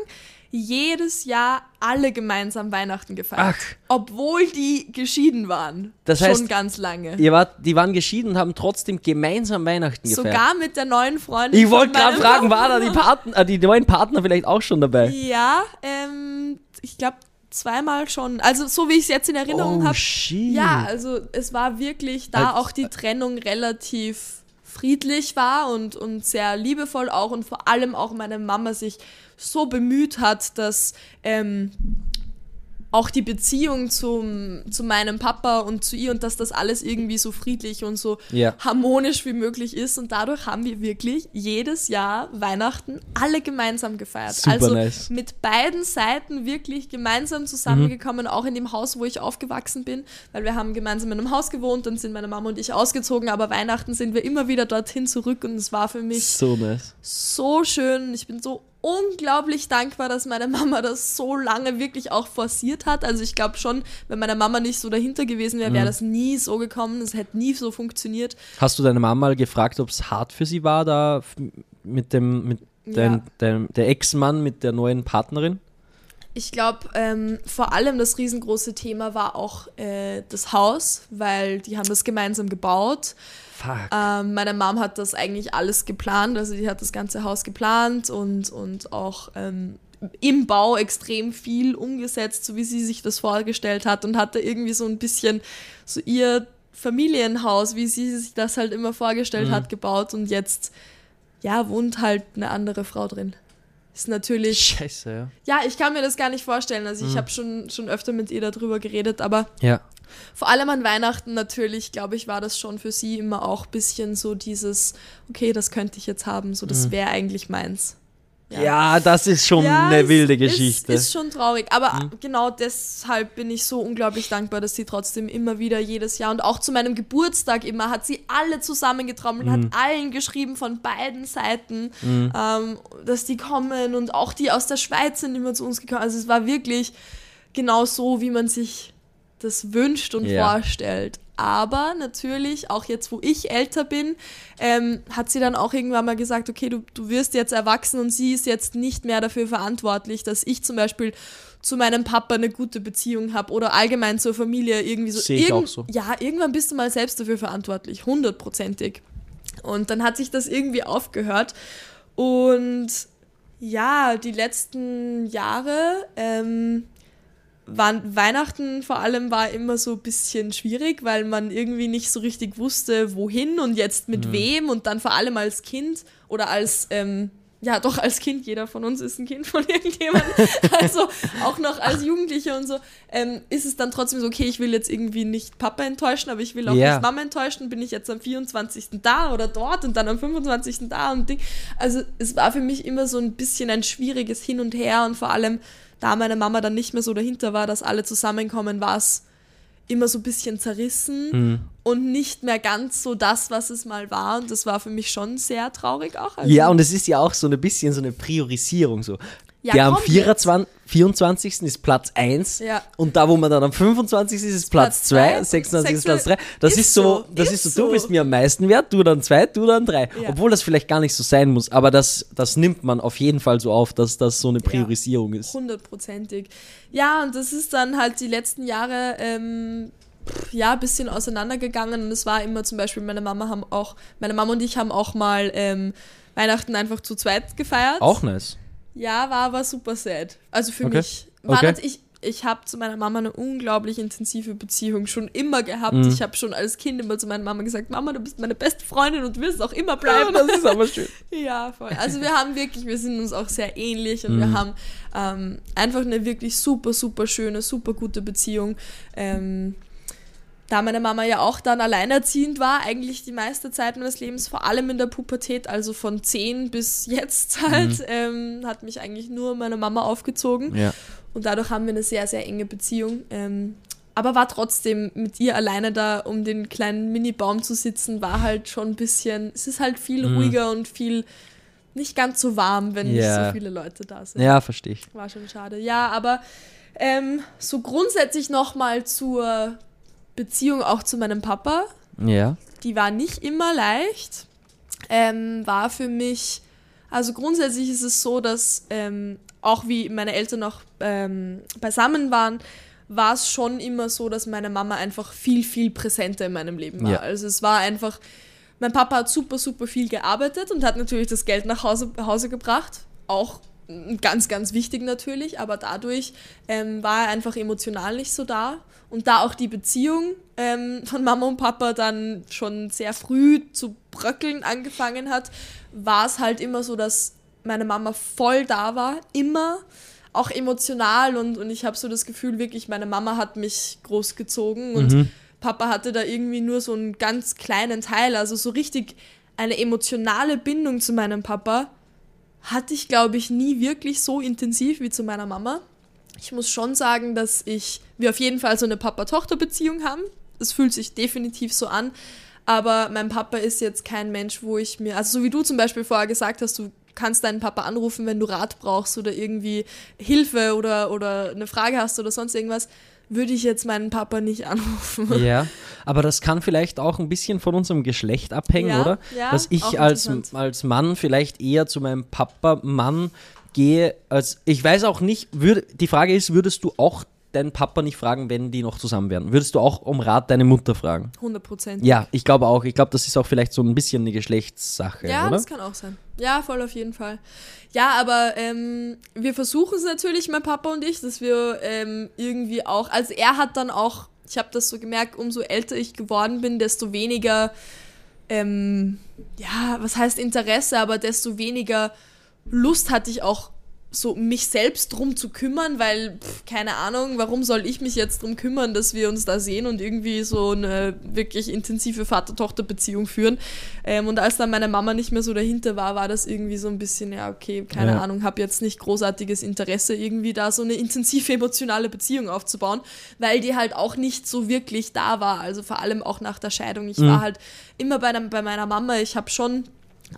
jedes Jahr alle gemeinsam Weihnachten gefeiert. Ach. Obwohl die geschieden waren. Das schon heißt, ganz lange. Ihr wart, die waren geschieden und haben trotzdem gemeinsam Weihnachten gefeiert. Sogar mit der neuen Freundin. ich wollte gerade fragen, war da die, Partner, äh, die neuen Partner vielleicht auch schon dabei? Ja, ähm, ich glaube zweimal schon. Also so wie ich es jetzt in Erinnerung oh, habe. Ja, also es war wirklich, da Halt- auch die Trennung relativ friedlich war und, und sehr liebevoll auch und vor allem auch meine Mama sich so bemüht hat, dass ähm, auch die Beziehung zum, zu meinem Papa und zu ihr und dass das alles irgendwie so friedlich und so Ja. harmonisch wie möglich ist. Und dadurch haben wir wirklich jedes Jahr Weihnachten alle gemeinsam gefeiert. Super also nice. mit beiden Seiten wirklich gemeinsam zusammengekommen, auch in dem Haus, wo ich aufgewachsen bin, weil wir haben gemeinsam in einem Haus gewohnt, dann sind meine Mama und ich ausgezogen, aber Weihnachten sind wir immer wieder dorthin zurück und es war für mich So nice. so schön. Ich bin so unglaublich dankbar, dass meine Mama das so lange wirklich auch forciert hat. Also ich glaube schon, wenn meine Mama nicht so dahinter gewesen wäre, wäre Mhm. das nie so gekommen. Es hätte nie so funktioniert. Hast du deine Mama mal gefragt, ob es hart für sie war, da mit dem, mit dein, Ja. dein, der Ex-Mann mit der neuen Partnerin? Ich glaube, ähm, vor allem das riesengroße Thema war auch äh, das Haus, weil die haben das gemeinsam gebaut. Fuck. Ähm, meine Mom hat das eigentlich alles geplant, also die hat das ganze Haus geplant und, und auch ähm, im Bau extrem viel umgesetzt, so wie sie sich das vorgestellt hat und hatte irgendwie so ein bisschen so ihr Familienhaus, wie sie sich das halt immer vorgestellt hat, gebaut und jetzt ja wohnt halt eine andere Frau drin. Ist natürlich Scheiße, ja. ja, ich kann mir das gar nicht vorstellen. Also ich habe schon, schon öfter mit ihr darüber geredet, aber Ja. vor allem an Weihnachten natürlich, glaube ich, war das schon für sie immer auch ein bisschen so dieses, okay, das könnte ich jetzt haben, so das wäre eigentlich meins. Ja. das ist schon Ja, eine wilde Geschichte. Ist, ist schon traurig, aber genau deshalb bin ich so unglaublich dankbar, dass sie trotzdem immer wieder jedes Jahr und auch zu meinem Geburtstag immer hat sie alle zusammengetrommelt, hat allen geschrieben von beiden Seiten, ähm, dass die kommen und auch die aus der Schweiz sind immer zu uns gekommen. Also es war wirklich genau so, wie man sich das wünscht und Ja. vorstellt. aber natürlich, auch jetzt, wo ich älter bin, ähm, hat sie dann auch irgendwann mal gesagt, okay, du, du wirst jetzt erwachsen und sie ist jetzt nicht mehr dafür verantwortlich, dass ich zum Beispiel zu meinem Papa eine gute Beziehung habe oder allgemein zur Familie irgendwie so. Sehe ich auch so. Ja, irgendwann bist du mal selbst dafür verantwortlich, hundertprozentig. Und dann hat sich das irgendwie aufgehört. Und ja, die letzten Jahre ähm, waren Weihnachten vor allem war immer so ein bisschen schwierig, weil man irgendwie nicht so richtig wusste, wohin und jetzt mit Mhm. wem und dann vor allem als Kind oder als ähm, ja, doch als Kind, jeder von uns ist ein Kind von <laughs> irgendjemandem, also auch noch als Jugendlicher und so, ähm, ist es dann trotzdem so, okay, ich will jetzt irgendwie nicht Papa enttäuschen, aber ich will auch Ja. nicht Mama enttäuschen, bin ich jetzt am 24. da oder dort und dann am 25. da und Ding. Also es war für mich immer so ein bisschen ein schwieriges Hin und Her und vor allem, da meine Mama dann nicht mehr so dahinter war, dass alle zusammenkommen, war es immer so ein bisschen zerrissen Mhm. und nicht mehr ganz so das, was es mal war. Und das war für mich schon sehr traurig auch. Also, Ja, und es ist ja auch so ein bisschen so eine Priorisierung so. Ja, Der am komplett. 24, 24. ist Platz 1 Ja. und da, wo man dann am 25. ist, ist Platz Platz 2, zwei, 26. ist Platz 3. Das ist ist, so, so, das ist ist so, du so. bist mir am meisten wert, du dann 2, du dann 3. Ja. Obwohl das vielleicht gar nicht so sein muss, aber das, das nimmt man auf jeden Fall so auf, dass das so eine Priorisierung ist. Hundertprozentig. Ja, und das ist dann halt die letzten Jahre ähm, ja ein bisschen auseinandergegangen und es war immer zum Beispiel meine Mama haben auch meine Mama und ich haben auch mal ähm, Weihnachten einfach zu zweit gefeiert. Auch nice. Ja, war aber super sad. Also für Okay. mich. War Okay. ich ich habe zu meiner Mama eine unglaublich intensive Beziehung schon immer gehabt. Mhm. Ich habe schon als Kind immer zu meiner Mama gesagt, Mama, du bist meine beste Freundin und du wirst auch immer bleiben. das ist aber schön. <laughs> Ja, voll. Also wir haben wirklich, wir sind uns auch sehr ähnlich und Mhm. wir haben ähm, einfach eine wirklich super, super schöne, super gute Beziehung. Ähm, da meine Mama ja auch dann alleinerziehend war, eigentlich die meiste Zeit meines Lebens, vor allem in der Pubertät, also von 10 bis jetzt halt, ähm, hat mich eigentlich nur meine Mama aufgezogen. Ja. Und dadurch haben wir eine sehr, sehr enge Beziehung. Ähm, aber war trotzdem mit ihr alleine da, um den kleinen Mini-Baum zu sitzen, war halt schon ein bisschen, es ist halt viel Mhm. ruhiger und viel nicht ganz so warm, wenn nicht Ja. so viele Leute da sind. ja, verstehe ich. War schon schade. Ja, aber ähm, so grundsätzlich nochmal zur Beziehung auch zu meinem Papa. Ja. Die war nicht immer leicht. Ähm, war für mich, also grundsätzlich ist es so, dass ähm, auch wie meine Eltern noch ähm, beisammen waren, war es schon immer so, dass meine Mama einfach viel, viel präsenter in meinem Leben war. Ja. Also es war einfach, mein Papa hat super, super viel gearbeitet und hat natürlich das Geld nach Hause, Hause gebracht. Auch ganz, ganz wichtig natürlich, aber dadurch ähm, war er einfach emotional nicht so da. Und da auch die Beziehung ähm, von Mama und Papa dann schon sehr früh zu bröckeln angefangen hat, war es halt immer so, dass meine Mama voll da war, immer, auch emotional und, und ich habe so das Gefühl, wirklich, meine Mama hat mich großgezogen und Mhm. Papa hatte da irgendwie nur so einen ganz kleinen Teil, also so richtig eine emotionale Bindung zu meinem Papa hatte ich, glaube ich, nie wirklich so intensiv wie zu meiner Mama. Ich muss schon sagen, dass ich, wir auf jeden Fall so eine Papa-Tochter-Beziehung haben. Es fühlt sich definitiv so an. Aber mein Papa ist jetzt kein Mensch, wo ich mir, also so wie du zum Beispiel vorher gesagt hast, du kannst deinen Papa anrufen, wenn du Rat brauchst oder irgendwie Hilfe oder, oder eine Frage hast oder sonst irgendwas, würde ich jetzt meinen Papa nicht anrufen. Ja, aber das kann vielleicht auch ein bisschen von unserem Geschlecht abhängen, Ja, oder? ja, Dass ich als, als Mann vielleicht eher zu meinem Papa-Mann gehe, als ich weiß auch nicht, würd, die Frage ist, würdest du auch deinen Papa nicht fragen, wenn die noch zusammen wären? Würdest du auch um Rat deine Mutter fragen? 100 Prozent. Ja, ich glaube auch. Ich glaube, das ist auch vielleicht so ein bisschen eine Geschlechtssache, Ja, oder? das kann auch sein. Ja, voll auf jeden Fall. Ja, aber ähm, wir versuchen es natürlich, mein Papa und ich, dass wir ähm, irgendwie auch, also er hat dann auch, ich habe das so gemerkt, umso älter ich geworden bin, desto weniger, ähm, ja, was heißt Interesse, aber desto weniger Lust hatte ich auch so mich selbst drum zu kümmern, weil, pff, keine Ahnung, warum soll ich mich jetzt drum kümmern, dass wir uns da sehen und irgendwie so eine wirklich intensive Vater-Tochter-Beziehung führen. Ähm, und als dann meine Mama nicht mehr so dahinter war, war das irgendwie so ein bisschen, ja, okay, keine Ja. Ahnung, habe jetzt nicht großartiges Interesse, irgendwie da so eine intensive emotionale Beziehung aufzubauen, weil die halt auch nicht so wirklich da war. Also vor allem auch nach der Scheidung. Ich Mhm. war halt immer bei, bei meiner Mama, ich habe schon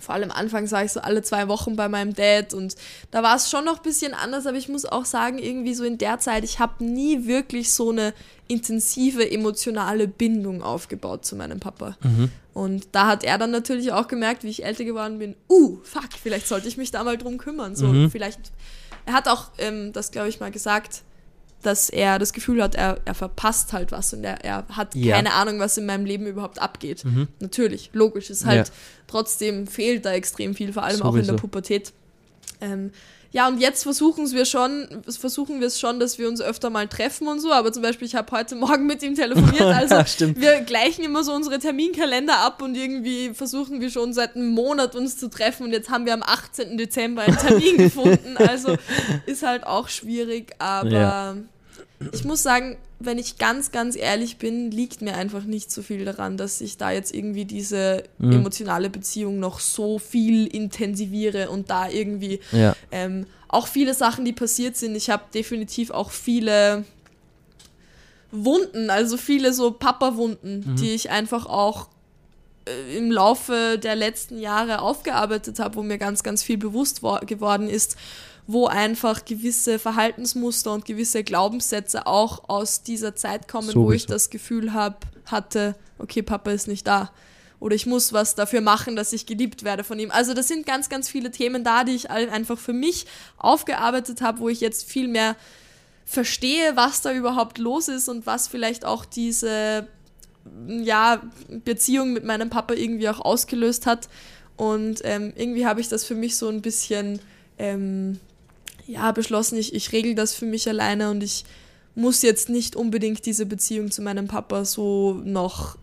vor allem Anfangs war ich so alle zwei Wochen bei meinem Dad und da war es schon noch ein bisschen anders, aber ich muss auch sagen, irgendwie so in der Zeit, ich habe nie wirklich so eine intensive emotionale Bindung aufgebaut zu meinem Papa. Mhm. Und da hat er dann natürlich auch gemerkt, wie ich älter geworden bin, uh, fuck, vielleicht sollte ich mich da mal drum kümmern. So, Mhm. vielleicht, er hat auch ähm, das, glaube ich, mal gesagt, dass er das Gefühl hat, er, er verpasst halt was und er, er hat Ja. keine Ahnung, was in meinem Leben überhaupt abgeht. Mhm. Natürlich, logisch, ist halt Ja. trotzdem fehlt da extrem viel, vor allem auch in der Pubertät. Ähm, ja, und jetzt versuchen wir schon, versuchen wir es schon, dass wir uns öfter mal treffen und so, aber zum Beispiel, ich habe heute <laughs> Morgen mit ihm telefoniert, <laughs> also Ja, stimmt. wir gleichen immer so unsere Terminkalender ab und irgendwie versuchen wir schon seit einem Monat uns zu treffen und jetzt haben wir am 18. Dezember einen Termin <laughs> gefunden, also ist halt auch schwierig, aber Ja. Ich muss sagen, wenn ich ganz, ganz ehrlich bin, liegt mir einfach nicht so viel daran, dass ich da jetzt irgendwie diese Mhm. emotionale Beziehung noch so viel intensiviere und da irgendwie Ja. ähm, auch viele Sachen, die passiert sind. Ich habe definitiv auch viele Wunden, also viele so Papa-Wunden, die ich einfach auch äh, im Laufe der letzten Jahre aufgearbeitet habe, wo mir ganz, ganz viel bewusst wo- geworden ist, wo einfach gewisse Verhaltensmuster und gewisse Glaubenssätze auch aus dieser Zeit kommen, wo ich Sowieso. das Gefühl hab, hatte, okay, Papa ist nicht da. Oder ich muss was dafür machen, dass ich geliebt werde von ihm. Also das sind ganz, ganz viele Themen da, die ich einfach für mich aufgearbeitet habe, wo ich jetzt viel mehr verstehe, was da überhaupt los ist und was vielleicht auch diese ja, Beziehung mit meinem Papa irgendwie auch ausgelöst hat. Und ähm, irgendwie habe ich das für mich so ein bisschen ähm, ja, beschlossen, ich, ich regel das für mich alleine und ich muss jetzt nicht unbedingt diese Beziehung zu meinem Papa so noch,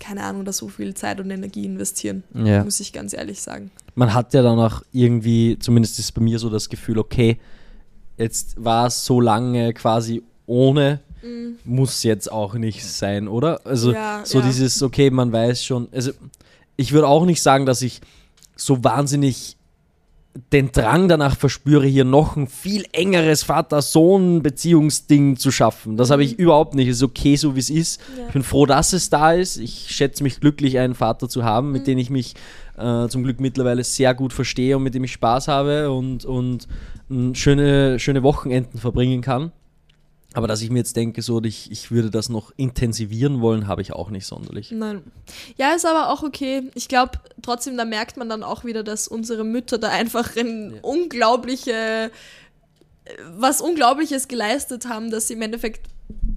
keine Ahnung, da so viel Zeit und Energie investieren, Ja. muss ich ganz ehrlich sagen. man hat ja dann auch irgendwie, zumindest ist bei mir so das Gefühl, okay, jetzt war es so lange quasi ohne, muss jetzt auch nicht sein, oder? Also Ja, so ja. dieses, okay, man weiß schon, also ich würde auch nicht sagen, dass ich so wahnsinnig den Drang danach verspüre, hier noch ein viel engeres Vater-Sohn-Beziehungsding zu schaffen. Das habe ich überhaupt nicht. Es ist okay, so wie es ist. Ja. Ich bin froh, dass es da ist. Ich schätze mich glücklich, einen Vater zu haben, mit dem ich mich äh, zum Glück mittlerweile sehr gut verstehe und mit dem ich Spaß habe und, und mm, schöne, schöne Wochenenden verbringen kann. Aber dass ich mir jetzt denke, so, ich, ich würde das noch intensivieren wollen, habe ich auch nicht sonderlich. Nein. Ja, ist aber auch okay. Ich glaube, trotzdem, da merkt man dann auch wieder, dass unsere Mütter da einfach ein unglaubliche, äh, was Unglaubliches geleistet haben, dass sie im Endeffekt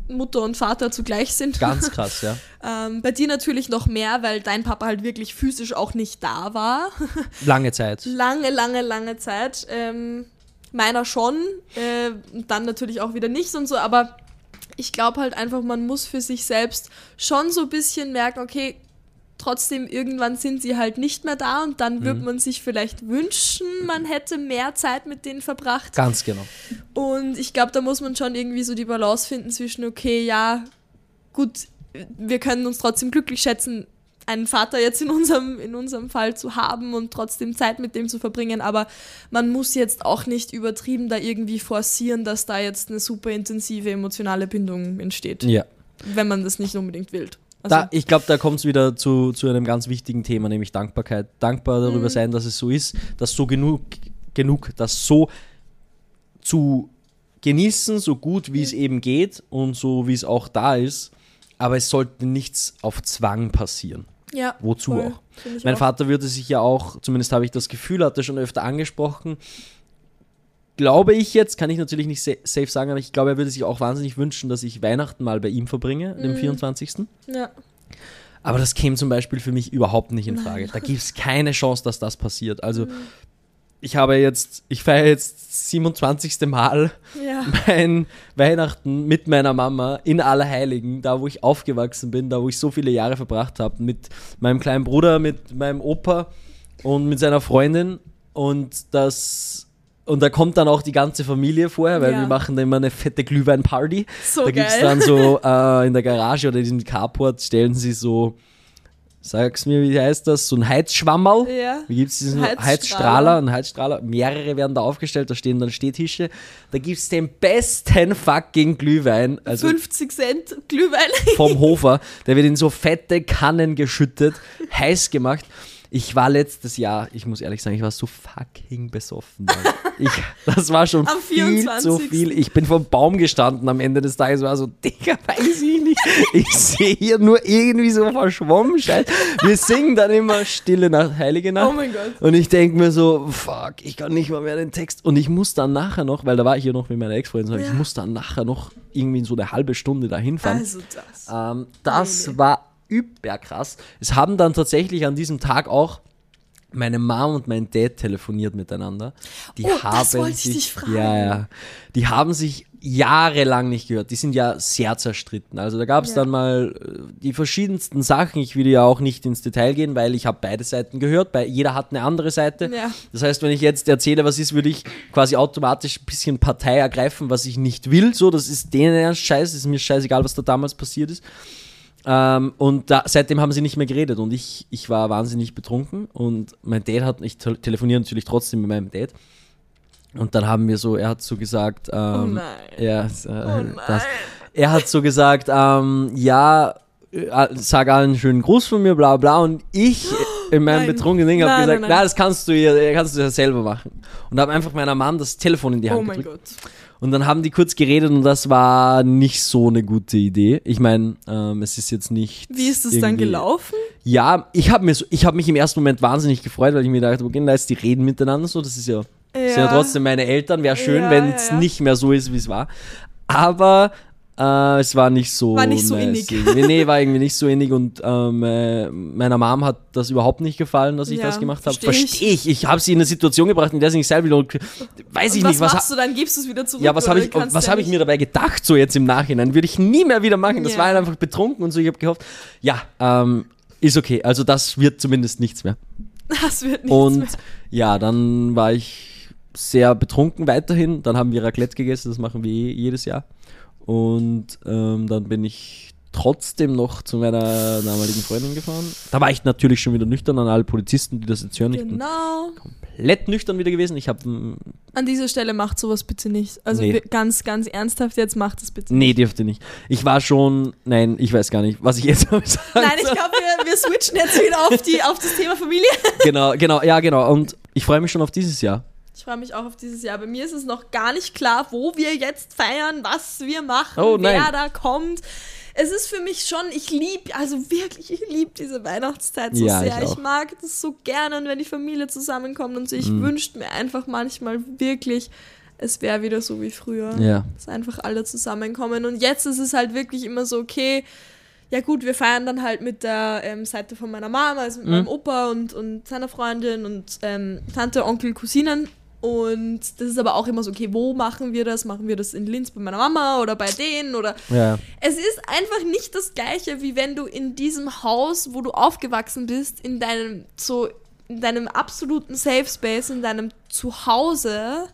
Mutter und Vater zugleich sind. Ganz <laughs> krass, ja. ähm, bei dir natürlich noch mehr, weil dein Papa halt wirklich physisch auch nicht da war. Lange Zeit. <laughs> lange, lange, lange Zeit. Ähm, meiner schon, äh, dann natürlich auch wieder nicht und so, aber ich glaube halt einfach, man muss für sich selbst schon so ein bisschen merken, okay, trotzdem irgendwann sind sie halt nicht mehr da und dann wird man sich vielleicht wünschen, man hätte mehr Zeit mit denen verbracht. Ganz genau. Und ich glaube, da muss man schon irgendwie so die Balance finden zwischen, okay, ja, gut, wir können uns trotzdem glücklich schätzen, einen Vater jetzt in unserem, in unserem Fall zu haben und trotzdem Zeit mit dem zu verbringen, aber man muss jetzt auch nicht übertrieben da irgendwie forcieren, dass da jetzt eine super intensive emotionale Bindung entsteht, Ja. wenn man das nicht unbedingt will. Also, Da, ich glaube, da kommt es wieder zu, zu einem ganz wichtigen Thema, nämlich Dankbarkeit. Dankbar darüber Mhm. sein, dass es so ist, dass so genug, genug, das so zu genießen, so gut wie es eben geht und so wie es auch da ist. Aber es sollte nichts auf Zwang passieren. Ja, Wozu voll, auch? Mein auch. Vater würde sich ja auch, zumindest habe ich das Gefühl, hat er schon öfter angesprochen. Glaube ich jetzt, kann ich natürlich nicht sa safe sagen, aber ich glaube, er würde sich auch wahnsinnig wünschen, dass ich Weihnachten mal bei ihm verbringe, Mhm. dem 24. Ja, Aber das käme zum Beispiel für mich überhaupt nicht in Frage. Da gibt es keine Chance, dass das passiert. Also Mhm. Ich habe jetzt, ich feiere jetzt 27. Mal ja. mein Weihnachten mit meiner Mama in Allerheiligen, da wo ich aufgewachsen bin, da wo ich so viele Jahre verbracht habe, mit meinem kleinen Bruder, mit meinem Opa und mit seiner Freundin. Und das und da kommt dann auch die ganze Familie vorher, weil Ja. wir machen da immer eine fette Glühwein-Party. So da gibt es dann so <laughs> äh, in der Garage oder in diesem Carport stellen sie so, sag's mir, wie heißt das, so ein Heizschwammerl. Ja. Wie gibt es diesen Heizstrahler. Heizstrahler? Einen Heizstrahler. Mehrere werden da aufgestellt, da stehen dann Stehtische. Da gibt es den besten fucking Glühwein, also 50 Cent Glühwein. vom <laughs> Hofer. Der wird in so fette Kannen geschüttet, heiß gemacht. Ich war letztes Jahr, ich muss ehrlich sagen, ich war so fucking besoffen. Ich, das war schon <laughs> viel zu 24.. viel. Ich bin vom Baum gestanden am Ende des Tages, war so, Digga, weiß ich nicht. Ich sehe hier nur irgendwie so verschwommen Scheiß. Wir singen dann immer Stille Nacht, Heilige Nacht. Oh mein Gott. Und ich denke mir so, fuck, ich kann nicht mal mehr den Text. Und ich muss dann nachher noch, weil da war ich hier noch mit meiner Ex-Freundin, so, ich Ja. muss dann nachher noch irgendwie so eine halbe Stunde dahin fahren. Also das. Ähm, das Meine. war überkrass. Es haben dann tatsächlich an diesem Tag auch meine Mom und mein Dad telefoniert miteinander. Die Oh, das haben sich, dich fragen. Ja, ja. Die haben sich jahrelang nicht gehört. Die sind ja sehr zerstritten. Also da gab es Ja. dann mal äh, die verschiedensten Sachen. Ich will ja auch nicht ins Detail gehen, weil ich habe beide Seiten gehört. Bei, jeder hat eine andere Seite. Ja. Das heißt, wenn ich jetzt erzähle, was ist, würde ich quasi automatisch ein bisschen Partei ergreifen, was ich nicht will. So, das ist denen scheiße, ist mir scheißegal, was da damals passiert ist. Ähm, und da, seitdem haben sie nicht mehr geredet und ich, ich war wahnsinnig betrunken und mein Dad hat, ich tel- telefoniere natürlich trotzdem mit meinem Dad und dann haben wir so, er hat so gesagt, ähm, Oh. Ja, äh, Oh das, er hat so gesagt, ähm, ja, äh, sag allen einen schönen Gruß von mir, bla bla. Und ich <gasps> in meinem Nein. betrunkenen Ding habe gesagt, nein, nein. das kannst du ja, kannst du ja selber machen. Und habe einfach meiner Mom das Telefon in die Hand Oh mein gedrückt. Und dann haben die kurz geredet und das war nicht so eine gute Idee. Ich meine, ähm, es ist jetzt nicht. Wie ist es dann gelaufen? Ja, ich habe mir so, ich habe mich im ersten Moment wahnsinnig gefreut, weil ich mir dachte, okay, nice, die reden miteinander so, das ist ja, das sind ja trotzdem meine Eltern, wäre schön, Ja, wenn ja, es ja. nicht mehr so ist, wie es war. Aber äh, es war nicht so. War nicht so innig. Nee, war irgendwie nicht so innig und ähm, äh, meiner Mom hat das überhaupt nicht gefallen, dass ich Ja, das gemacht habe. versteh ich. Verstehe ich. Ich habe sie in eine Situation gebracht, in der sie nicht selber und weiß ich Und was nicht, was, machst du dann? Gibst du es wieder zurück? ja, was habe ich, was ja hab ich mir dabei gedacht, so jetzt im Nachhinein? Würde ich nie mehr wieder machen. Das Ja. war halt einfach betrunken und so. Ich habe gehofft, ja, ähm, ist okay. Also das wird zumindest nichts mehr. Das wird nichts und mehr. ja, dann war ich sehr betrunken weiterhin. Dann haben wir Raclette gegessen, das machen wir eh jedes Jahr. Und ähm, dann bin ich trotzdem noch zu meiner damaligen Freundin gefahren. Da war ich natürlich schon wieder nüchtern an alle Polizisten, die das jetzt hören. Genau. komplett nüchtern wieder gewesen. Ich habe An dieser Stelle macht sowas bitte nicht. Also Nee. ganz, ganz ernsthaft jetzt macht es bitte Nee, nicht. dürfte nicht. Ich war schon, nein, ich weiß gar nicht, was ich jetzt <laughs> sagen Nein, ich glaube, wir, wir switchen jetzt wieder auf, die, auf das Thema Familie. Genau, genau, ja, genau. Und ich freue mich schon auf dieses Jahr. Ich freue mich auch auf dieses Jahr. Bei mir ist es noch gar nicht klar, wo wir jetzt feiern, was wir machen, Oh, wer da kommt. Es ist für mich schon, ich liebe, also wirklich, ich liebe diese Weihnachtszeit so Ja, ich sehr. Ich, auch. mag das so gerne, und wenn die Familie zusammenkommt und so. Ich Mhm. wünschte mir einfach manchmal wirklich, es wäre wieder so wie früher. Ja. Dass einfach alle zusammenkommen. Und jetzt ist es halt wirklich immer so, okay, ja gut, wir feiern dann halt mit der ähm, Seite von meiner Mama, also mit Mhm. meinem Opa und, und seiner Freundin und ähm, Tante, Onkel, Cousinen. Und das ist aber auch immer so, okay, wo machen wir das? Machen wir das in Linz bei meiner Mama oder bei denen? Oder Ja. es ist einfach nicht das gleiche, wie wenn du in diesem Haus, wo du aufgewachsen bist, in deinem so in deinem absoluten Safe Space, in deinem Zuhause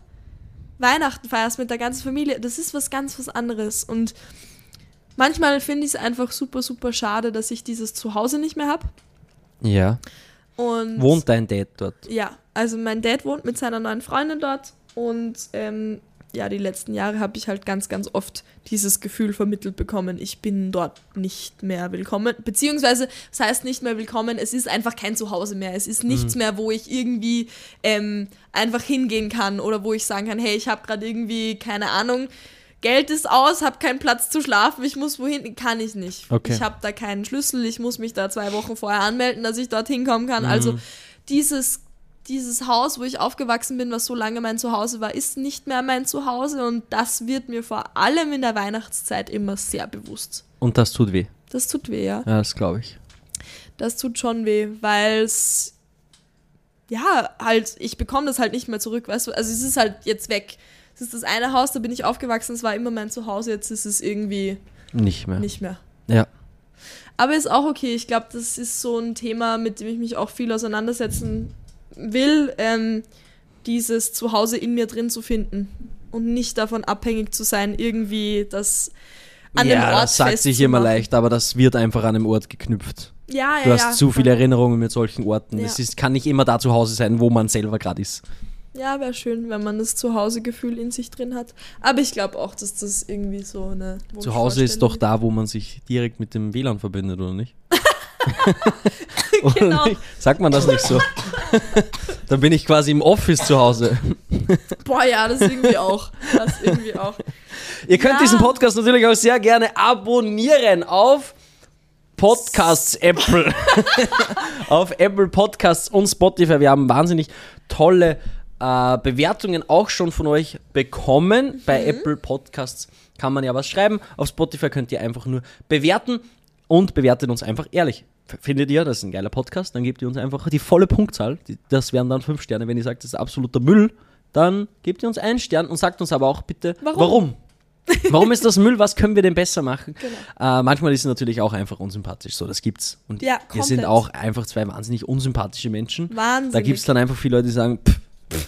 Weihnachten feierst mit der ganzen Familie. Das ist was ganz was anderes und manchmal finde ich es einfach super super schade, dass ich dieses Zuhause nicht mehr habe. Ja. Und Wohnt dein Dad dort? ja, also mein Dad wohnt mit seiner neuen Freundin dort und ähm, ja, die letzten Jahre habe ich halt ganz, ganz oft dieses Gefühl vermittelt bekommen, ich bin dort nicht mehr willkommen. Beziehungsweise, das heißt nicht mehr willkommen, es ist einfach kein Zuhause mehr. Es ist nichts mehr, wo ich irgendwie ähm, einfach hingehen kann oder wo ich sagen kann, hey, ich habe gerade irgendwie, keine Ahnung, Geld ist aus, habe keinen Platz zu schlafen, ich muss wohin, kann ich nicht. Okay. Ich habe da keinen Schlüssel, ich muss mich da zwei Wochen vorher anmelden, dass ich dort hinkommen kann. Also dieses, dieses Haus, wo ich aufgewachsen bin, was so lange mein Zuhause war, ist nicht mehr mein Zuhause und das wird mir vor allem in der Weihnachtszeit immer sehr bewusst. Und das tut weh. Das tut weh, ja. Ja, das glaube ich. Das tut schon weh, weil es ja, halt, ich bekomme das halt nicht mehr zurück, weißt du? Also es ist halt jetzt weg. Es ist das eine Haus, da bin ich aufgewachsen, es war immer mein Zuhause, jetzt ist es irgendwie Nicht mehr. nicht mehr. Ja. Aber ist auch okay. Ich glaube, das ist so ein Thema, mit dem ich mich auch viel auseinandersetzen will, ähm, dieses Zuhause in mir drin zu finden und nicht davon abhängig zu sein, irgendwie das an dem ja, Ort das sagt sich immer leicht, aber das wird einfach an einem Ort geknüpft. Ja, ja, Du hast ja, zu viele Erinnerungen mit solchen Orten. Ja. Es ist, kann nicht immer da zu Hause sein, wo man selber gerade ist. Ja, wäre schön, wenn man das Zuhausegefühl in sich drin hat. Aber ich glaube auch, dass das irgendwie so eine. Zu Hause ist doch da, wo man sich direkt mit dem WLAN verbindet, oder nicht? <laughs> Oder Genau. nicht? Sagt man das nicht so? <laughs> Dann bin ich quasi im Office zu Hause. Boah, ja, das irgendwie auch. Das irgendwie auch. Ihr könnt Ja. diesen Podcast natürlich auch sehr gerne abonnieren auf Podcasts Apple. <laughs> auf Apple Podcasts und Spotify. Wir haben wahnsinnig tolle äh, Bewertungen auch schon von euch bekommen. Bei Apple Podcasts kann man ja was schreiben. Auf Spotify könnt ihr einfach nur bewerten und bewertet uns einfach ehrlich. Findet ihr, das ist ein geiler Podcast, dann gebt ihr uns einfach die volle Punktzahl. Das wären dann fünf Sterne. Wenn ihr sagt, das ist absoluter Müll, dann gebt ihr uns einen Stern und sagt uns aber auch bitte, Warum? warum. Warum ist das Müll? Was können wir denn besser machen? Äh, manchmal ist es natürlich auch einfach unsympathisch. So, das gibt's. Und Ja, wir sind auch einfach zwei wahnsinnig unsympathische Menschen. Wahnsinnig. Da gibt es dann einfach viele Leute, die sagen, pff,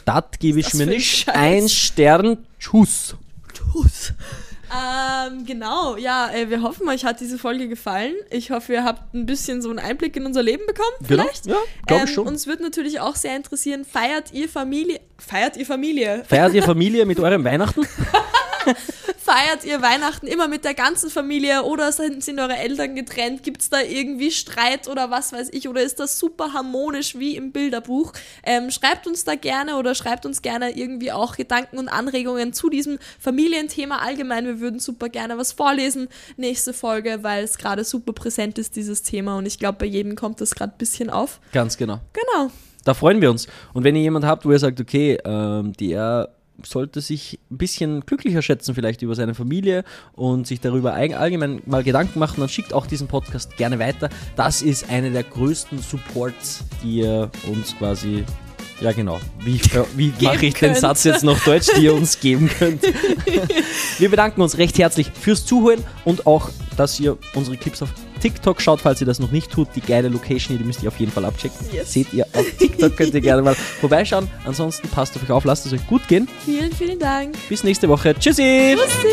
das gebe ich mir nicht. Scheiß. Ein Stern, tschüss. Tschüss. Ähm, genau, ja, äh, wir hoffen, euch hat diese Folge gefallen. Ich hoffe, ihr habt ein bisschen so einen Einblick in unser Leben bekommen, Genau, vielleicht. ja, glaube Ähm, schon. Uns würde natürlich auch sehr interessieren, feiert ihr Familie, feiert ihr Familie, Feiert ihr Familie mit eurem Weihnachten? <laughs> feiert ihr Weihnachten immer mit der ganzen Familie oder sind, eure Eltern getrennt? Gibt es da irgendwie Streit oder was weiß ich? Oder ist das super harmonisch wie im Bilderbuch? Ähm, schreibt uns da gerne oder schreibt uns gerne irgendwie auch Gedanken und Anregungen zu diesem Familienthema allgemein. Wir würden super gerne was vorlesen nächste Folge, weil es gerade super präsent ist, dieses Thema. Und ich glaube, bei jedem kommt das gerade ein bisschen auf. Ganz genau. Genau. Da freuen wir uns. Und wenn ihr jemand habt, wo ihr sagt, okay, ähm, der sollte sich ein bisschen glücklicher schätzen, vielleicht über seine Familie und sich darüber allgemein mal Gedanken machen, dann schickt auch diesen Podcast gerne weiter. Das ist eine der größten Supports, die ihr uns quasi. Ja, genau. Wie, äh, wie mache ich den könnt. Satz jetzt noch deutsch, die ihr uns geben könnt? <laughs> Wir bedanken uns recht herzlich fürs Zuhören und auch, dass ihr unsere Clips auf TikTok schaut, falls ihr das noch nicht tut. Die geile Location hier, die müsst ihr auf jeden Fall abchecken. Yes. Seht ihr auf TikTok, könnt ihr gerne mal vorbeischauen. Ansonsten passt auf euch auf, lasst es euch gut gehen. Vielen, vielen Dank. Bis nächste Woche. Tschüssi! Tschüssi.